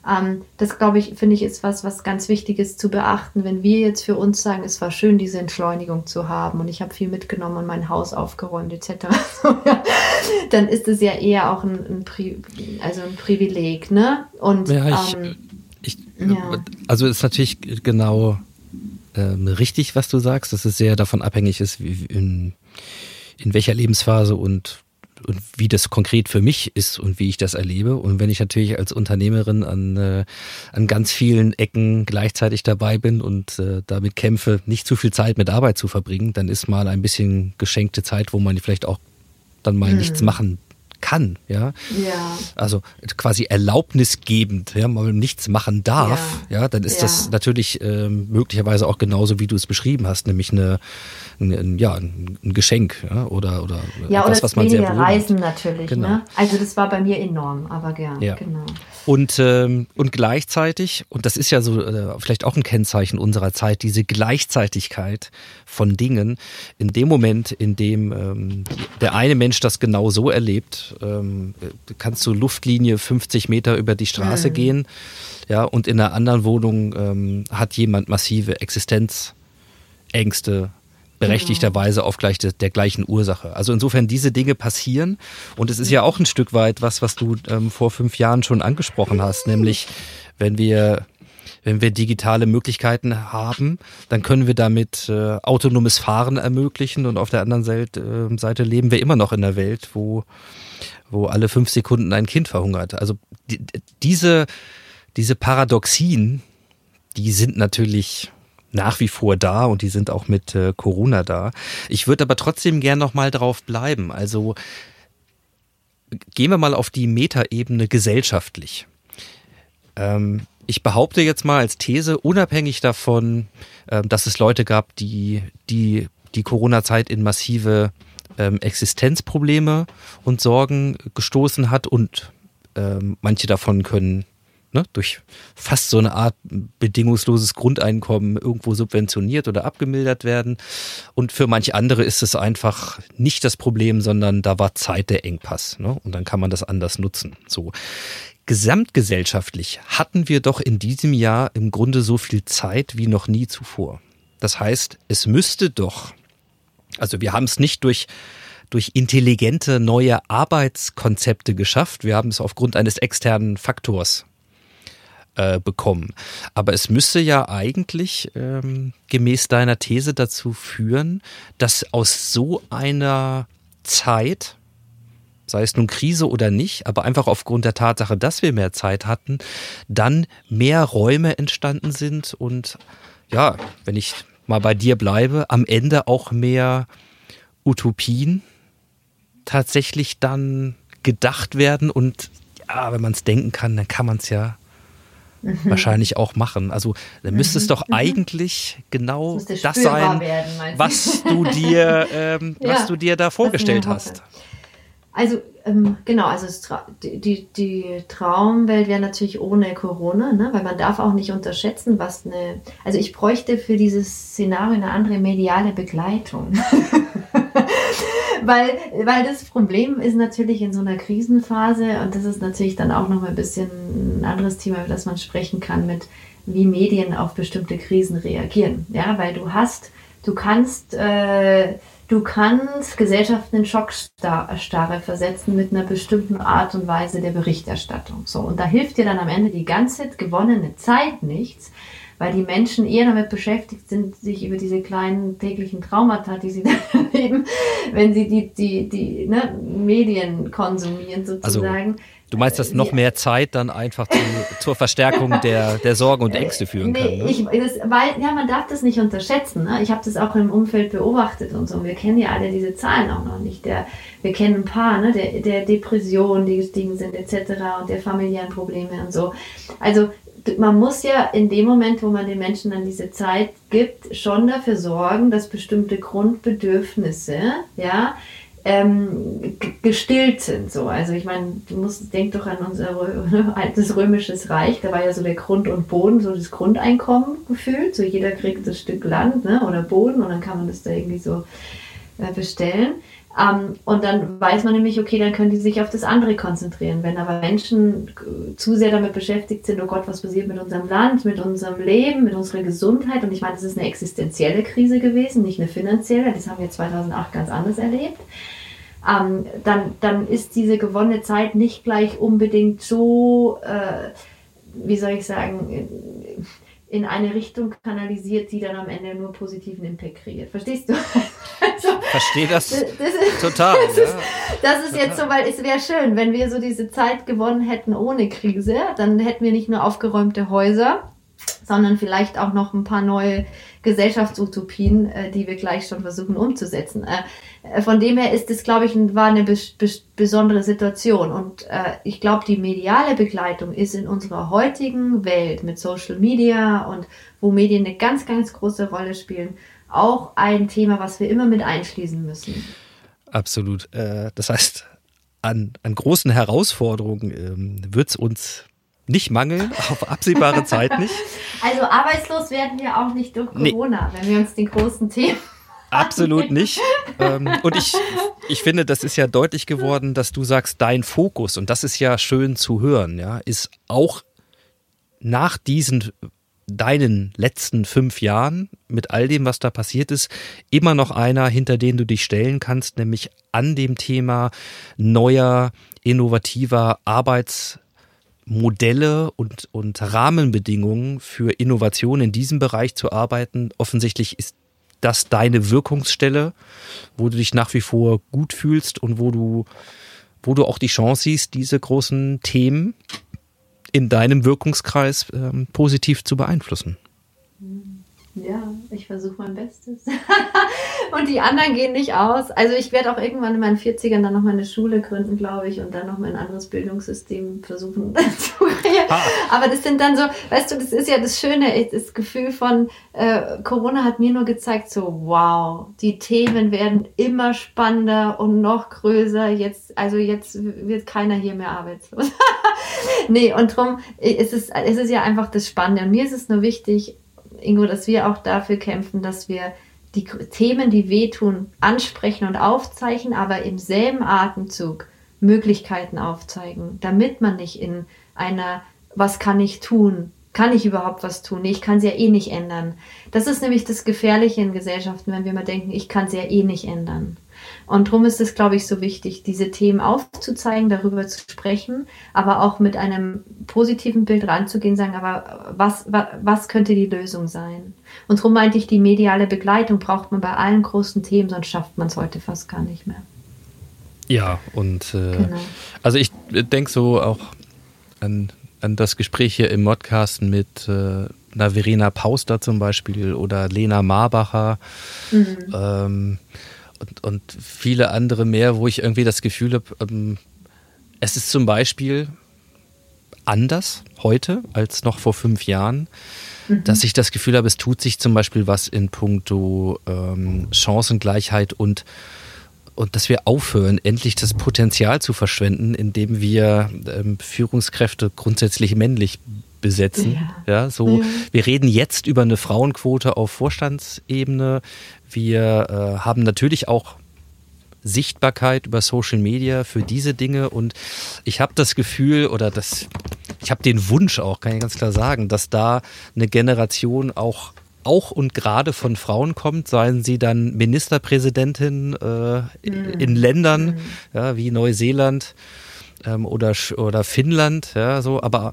Ähm, das, glaube ich, finde ich, ist was, was ganz wichtig ist zu beachten, wenn wir jetzt für uns sagen, es war schön, diese Entschleunigung zu haben und ich habe viel mitgenommen und mein Haus aufgeräumt etc., dann ist es ja eher auch ein, ein, Pri also ein Privileg. Ne? Und, ja, ich, ähm, ich, ja. also ist natürlich genau ähm, richtig, was du sagst, dass es sehr davon abhängig ist, wie, in, in welcher Lebensphase und, und wie das konkret für mich ist und wie ich das erlebe. Und wenn ich natürlich als Unternehmerin an, äh, an ganz vielen Ecken gleichzeitig dabei bin und äh, damit kämpfe, nicht zu viel Zeit mit Arbeit zu verbringen, dann ist mal ein bisschen geschenkte Zeit, wo man vielleicht auch dann mal hm. nichts machen kann, ja. ja. Also quasi erlaubnisgebend, ja, man nichts machen darf, ja, ja dann ist ja. das natürlich ähm, möglicherweise auch genauso, wie du es beschrieben hast, nämlich eine, ein, ja, ein Geschenk, ja, oder, oder ja, etwas, oder was man sehr Reisen natürlich, genau. ne? Also das war bei mir enorm, aber gern, ja. genau. Und, ähm, und gleichzeitig, und das ist ja so äh, vielleicht auch ein Kennzeichen unserer Zeit, diese Gleichzeitigkeit von Dingen, in dem Moment, in dem ähm, der eine Mensch das genau so erlebt, ähm, kannst du Luftlinie 50 Meter über die Straße mhm. gehen, ja, und in einer anderen Wohnung ähm, hat jemand massive Existenzängste, berechtigterweise auf gleich de, der gleichen Ursache. Also insofern diese Dinge passieren und es ist ja auch ein Stück weit was, was du ähm, vor fünf Jahren schon angesprochen hast, nämlich wenn wir wenn wir digitale Möglichkeiten haben, dann können wir damit äh, autonomes Fahren ermöglichen und auf der anderen Seite, äh, Seite leben wir immer noch in einer Welt, wo, wo alle fünf Sekunden ein Kind verhungert. Also die, diese, diese Paradoxien, die sind natürlich nach wie vor da und die sind auch mit äh, Corona da. Ich würde aber trotzdem gern noch mal drauf bleiben. Also gehen wir mal auf die Metaebene gesellschaftlich. Ähm, ich behaupte jetzt mal als These, unabhängig davon, äh, dass es Leute gab, die die, die Corona-Zeit in massive ähm, Existenzprobleme und Sorgen gestoßen hat und ähm, manche davon können ne, durch fast so eine Art bedingungsloses Grundeinkommen irgendwo subventioniert oder abgemildert werden. Und für manche andere ist es einfach nicht das Problem, sondern da war Zeit der Engpass. Ne? Und dann kann man das anders nutzen. So. Gesamtgesellschaftlich hatten wir doch in diesem Jahr im Grunde so viel Zeit wie noch nie zuvor. Das heißt, es müsste doch, also wir haben es nicht durch durch intelligente neue Arbeitskonzepte geschafft. Wir haben es aufgrund eines externen Faktors äh, bekommen. Aber es müsste ja eigentlich ähm, gemäß deiner These dazu führen, dass aus so einer Zeit, sei es nun Krise oder nicht, aber einfach aufgrund der Tatsache, dass wir mehr Zeit hatten, dann mehr Räume entstanden sind und ja, wenn ich mal bei dir bleibe, am Ende auch mehr Utopien tatsächlich dann gedacht werden und ja, wenn man es denken kann, dann kann man es ja mhm. wahrscheinlich auch machen. Also dann müsste es mhm. doch mhm. eigentlich genau das sein, werden, was du dir, ähm, ja, was du dir da vorgestellt hast. Also ähm, genau, also die, die, die, Traumwelt wäre natürlich ohne Corona, ne? weil man darf auch nicht unterschätzen, was eine. Also ich bräuchte für dieses Szenario eine andere mediale Begleitung. weil, weil das Problem ist natürlich in so einer Krisenphase, und das ist natürlich dann auch noch mal ein bisschen ein anderes Thema, über das man sprechen kann, mit wie Medien auf bestimmte Krisen reagieren. Ja, weil du hast, du kannst, äh, du kannst Gesellschaften in Schockstarre versetzen mit einer bestimmten Art und Weise der Berichterstattung. So, und da hilft dir dann am Ende die ganze gewonnene Zeit nichts, weil die Menschen eher damit beschäftigt sind, sich über diese kleinen täglichen Traumata, die sie dann erleben, wenn sie die, die, die ne, Medien konsumieren sozusagen. Also Du meinst, dass noch mehr Zeit dann einfach zu, zur Verstärkung der, der Sorgen und Ängste führen nee, kann? Ne? Ich, das, weil, ja, man darf das nicht unterschätzen. Ne? Ich habe das auch im Umfeld beobachtet und so. Wir kennen ja alle diese Zahlen auch noch nicht. Der, wir kennen ein paar, ne? der, der Depressionen, die gestiegen sind, etc. und der familiären Probleme und so. Also man muss ja in dem Moment, wo man den Menschen dann diese Zeit gibt, schon dafür sorgen, dass bestimmte Grundbedürfnisse, ja, ähm, gestillt sind. So. Also ich meine, du musst, denk doch an unser altes römisches Reich, da war ja so der Grund und Boden, so das Grundeinkommen gefühlt. So jeder kriegt das Stück Land ne, oder Boden und dann kann man das da irgendwie so äh, bestellen. Ähm, und dann weiß man nämlich, okay, dann können die sich auf das andere konzentrieren. Wenn aber Menschen zu sehr damit beschäftigt sind, oh Gott, was passiert mit unserem Land, mit unserem Leben, mit unserer Gesundheit. Und ich meine, das ist eine existenzielle Krise gewesen, nicht eine finanzielle. Das haben wir 2008 ganz anders erlebt. Ähm, dann, dann ist diese gewonnene Zeit nicht gleich unbedingt so, äh, wie soll ich sagen, in eine Richtung kanalisiert, die dann am Ende nur positiven Impact kreiert. Verstehst du? Also, Verstehe das, das ist, total. Das, ja. ist, das ist jetzt so, weil es wäre schön, wenn wir so diese Zeit gewonnen hätten ohne Krise, dann hätten wir nicht nur aufgeräumte Häuser, sondern vielleicht auch noch ein paar neue Gesellschaftsutopien, äh, die wir gleich schon versuchen umzusetzen. Äh, von dem her ist es, glaube ich, war eine besondere Situation. Und äh, ich glaube, die mediale Begleitung ist in unserer heutigen Welt mit Social Media und wo Medien eine ganz, ganz große Rolle spielen, auch ein Thema, was wir immer mit einschließen müssen. Absolut. Das heißt, an, an großen Herausforderungen ähm, wird es uns nicht mangeln, auf absehbare Zeit nicht. Also arbeitslos werden wir auch nicht durch Corona, nee. wenn wir uns den großen Themen. Absolut nicht. Ähm, und ich, ich finde, das ist ja deutlich geworden, dass du sagst, dein Fokus, und das ist ja schön zu hören, ja, ist auch nach diesen deinen letzten fünf Jahren mit all dem, was da passiert ist, immer noch einer, hinter den du dich stellen kannst, nämlich an dem Thema neuer, innovativer Arbeits- Modelle und, und Rahmenbedingungen für Innovation in diesem Bereich zu arbeiten. Offensichtlich ist das deine Wirkungsstelle, wo du dich nach wie vor gut fühlst und wo du, wo du auch die Chance siehst, diese großen Themen in deinem Wirkungskreis ähm, positiv zu beeinflussen. Mhm. Ja, ich versuche mein Bestes. und die anderen gehen nicht aus. Also ich werde auch irgendwann in meinen 40ern dann noch mal eine Schule gründen, glaube ich, und dann noch mal ein anderes Bildungssystem versuchen zu kreieren. Ah. Aber das sind dann so, weißt du, das ist ja das Schöne, das Gefühl von äh, Corona hat mir nur gezeigt, so wow, die Themen werden immer spannender und noch größer. Jetzt, also jetzt wird keiner hier mehr arbeitslos. nee, und darum ist es, ist es ja einfach das Spannende. Und mir ist es nur wichtig, Ingo, dass wir auch dafür kämpfen, dass wir die Themen, die wehtun, ansprechen und aufzeichnen, aber im selben Atemzug Möglichkeiten aufzeigen, damit man nicht in einer Was kann ich tun? Kann ich überhaupt was tun? Ich kann es ja eh nicht ändern. Das ist nämlich das Gefährliche in Gesellschaften, wenn wir mal denken, ich kann es ja eh nicht ändern. Und darum ist es, glaube ich, so wichtig, diese Themen aufzuzeigen, darüber zu sprechen, aber auch mit einem positiven Bild ranzugehen, sagen, aber was, was, was könnte die Lösung sein? Und darum meinte ich, die mediale Begleitung braucht man bei allen großen Themen, sonst schafft man es heute fast gar nicht mehr. Ja, und äh, genau. also ich denke so auch an, an das Gespräch hier im Podcast mit äh, einer Verena Pauster zum Beispiel oder Lena Marbacher. Mhm. Ähm, und, und viele andere mehr, wo ich irgendwie das Gefühl habe, ähm, es ist zum Beispiel anders heute als noch vor fünf Jahren, mhm. dass ich das Gefühl habe, es tut sich zum Beispiel was in puncto ähm, Chancengleichheit und und dass wir aufhören, endlich das Potenzial zu verschwenden, indem wir ähm, Führungskräfte grundsätzlich männlich besetzen. Ja, ja so. Ja. Wir reden jetzt über eine Frauenquote auf Vorstandsebene. Wir äh, haben natürlich auch Sichtbarkeit über Social Media für diese Dinge und ich habe das Gefühl oder das, ich habe den Wunsch auch, kann ich ganz klar sagen, dass da eine Generation auch auch und gerade von Frauen kommt, seien sie dann Ministerpräsidentin äh, in Ländern ja, wie Neuseeland ähm, oder, oder Finnland, ja, so, aber,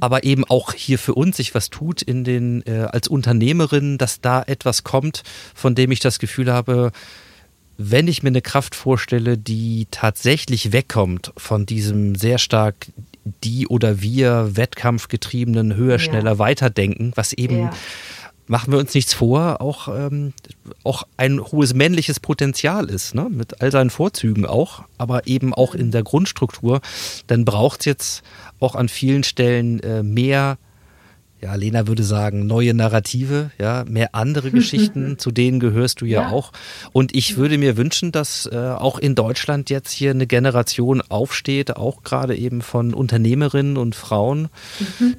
aber eben auch hier für uns sich was tut in den, äh, als Unternehmerin, dass da etwas kommt, von dem ich das Gefühl habe, wenn ich mir eine Kraft vorstelle, die tatsächlich wegkommt von diesem sehr stark die oder wir Wettkampfgetriebenen höher, Ja. schneller, weiterdenken, was eben, Ja. Machen wir uns nichts vor, auch, ähm, auch ein hohes männliches Potenzial ist, ne? mit all seinen Vorzügen auch, aber eben auch in der Grundstruktur, dann braucht es jetzt auch an vielen Stellen äh, mehr ja, Lena würde sagen, neue Narrative, ja, mehr andere Geschichten, zu denen gehörst du ja, Ja. auch. Und ich würde mir wünschen, dass äh, auch in Deutschland jetzt hier eine Generation aufsteht, auch gerade eben von Unternehmerinnen und Frauen,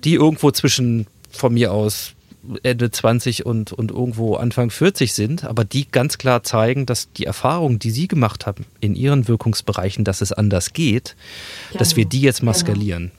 die irgendwo zwischen von mir aus Ende 20 und, und irgendwo Anfang 40 sind, aber die ganz klar zeigen, dass die Erfahrungen, die sie gemacht haben in ihren Wirkungsbereichen, dass es anders geht, dass wir Genau. die jetzt mal Genau. skalieren.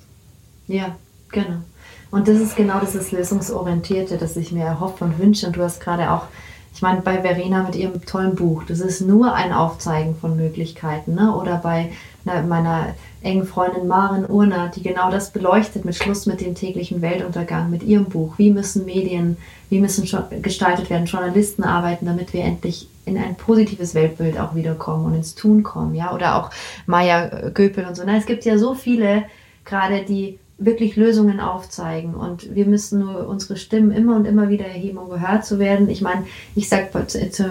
Ja, genau. Und das ist genau dieses Lösungsorientierte, das ich mir erhoffe und wünsche. Und du hast gerade auch, ich meine, bei Verena mit ihrem tollen Buch, das ist nur ein Aufzeigen von Möglichkeiten. Ne? Oder bei einer, meiner engen Freundin Maren Urner, die genau das beleuchtet mit Schluss mit dem täglichen Weltuntergang, mit ihrem Buch. Wie müssen Medien, wie müssen gestaltet werden, Journalisten arbeiten, damit wir endlich in ein positives Weltbild auch wiederkommen und ins Tun kommen. Ja? Oder auch Maya Göpel und so. Na, es gibt ja so viele gerade, die wirklich Lösungen aufzeigen und wir müssen nur unsere Stimmen immer und immer wieder erheben, um gehört zu werden. Ich meine, ich sage zu, zu,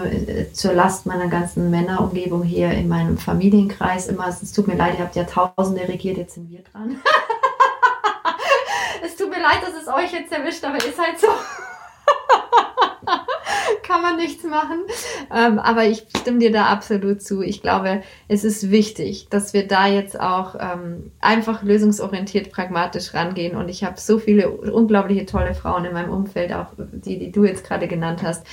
zur Last meiner ganzen Männerumgebung hier in meinem Familienkreis immer, es tut mir leid, ihr habt ja Tausende regiert, jetzt sind wir dran. es tut mir leid, dass es euch jetzt erwischt, aber ist halt so. Kann man nichts machen. Ähm, aber ich stimme dir da absolut zu. Ich glaube, es ist wichtig, dass wir da jetzt auch ähm, einfach lösungsorientiert, pragmatisch rangehen. Und ich habe so viele unglaubliche tolle Frauen in meinem Umfeld, auch die, die du jetzt gerade genannt hast,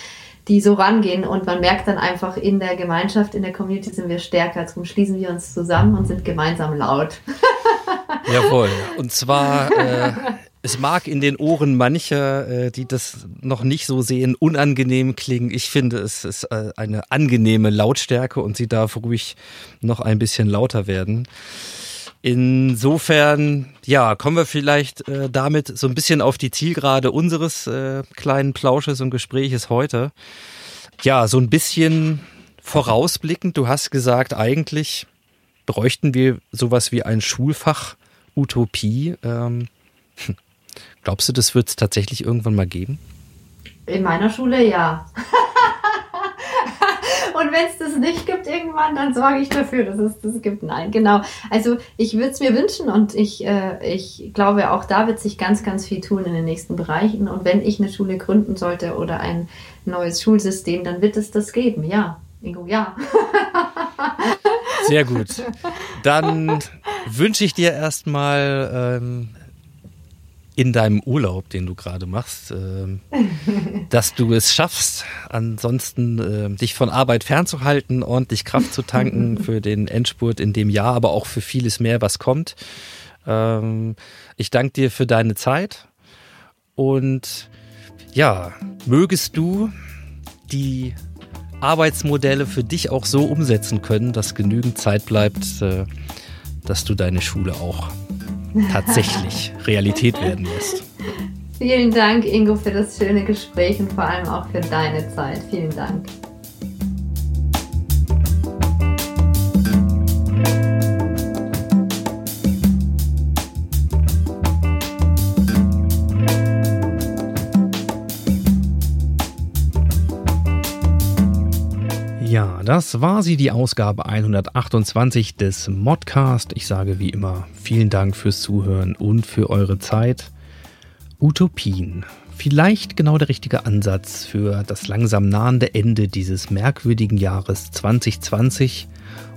die so rangehen. Und man merkt dann einfach, in der Gemeinschaft, in der Community sind wir stärker. Darum schließen wir uns zusammen und sind gemeinsam laut. Jawohl. Und zwar, äh, es mag in den Ohren mancher, äh, die das noch nicht so sehen, unangenehm klingen. Ich finde, es ist äh, eine angenehme Lautstärke und sie darf ruhig noch ein bisschen lauter werden. Insofern, ja, kommen wir vielleicht äh, damit so ein bisschen auf die Zielgerade unseres äh, kleinen Plausches und Gespräches heute. Ja, so ein bisschen vorausblickend. Du hast gesagt, eigentlich bräuchten wir sowas wie ein Schulfach Utopie. Ähm, hm. Glaubst du, das wird es tatsächlich irgendwann mal geben? In meiner Schule ja. Und wenn es das nicht gibt irgendwann, dann sorge ich dafür, dass es das gibt. Nein, genau. Also ich würde es mir wünschen und ich, äh, ich glaube, auch da wird sich ganz, ganz viel tun in den nächsten Bereichen. Und wenn ich eine Schule gründen sollte oder ein neues Schulsystem, dann wird es das geben. Ja, Ingo, ja. Sehr gut. Dann wünsche ich dir erstmal ähm, in deinem Urlaub, den du gerade machst, ähm, dass du es schaffst, ansonsten äh, dich von Arbeit fernzuhalten, ordentlich Kraft zu tanken für den Endspurt in dem Jahr, aber auch für vieles mehr, was kommt. Ähm, ich danke dir für deine Zeit und ja, mögest du die Arbeitsmodelle für dich auch so umsetzen können, dass genügend Zeit bleibt, äh, dass du deine Schule auch tatsächlich Realität werden lässt. Vielen Dank, Ingo, für das schöne Gespräch und vor allem auch für deine Zeit. Vielen Dank. Das war sie, die Ausgabe 128 des Modcast. Ich sage wie immer vielen Dank fürs Zuhören und für eure Zeit. Utopien. Vielleicht genau der richtige Ansatz für das langsam nahende Ende dieses merkwürdigen Jahres 2020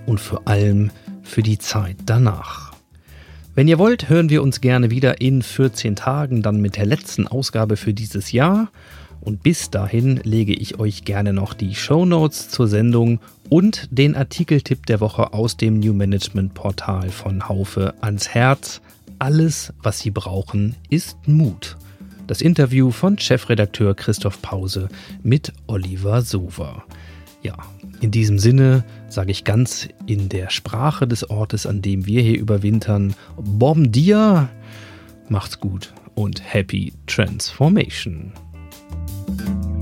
und vor allem für die Zeit danach. Wenn ihr wollt, hören wir uns gerne wieder in 14 Tagen, dann mit der letzten Ausgabe für dieses Jahr. Und bis dahin lege ich euch gerne noch die Show Notes zur Sendung und den Artikeltipp der Woche aus dem New Management Portal von Haufe ans Herz. Alles, was Sie brauchen, ist Mut. das Interview von Chefredakteur Christoph Pause mit Oliver Sover. Ja, in diesem Sinne sage ich ganz in der Sprache des Ortes, an dem wir hier überwintern, Bom dia, macht's gut und Happy Transformation. Thank you.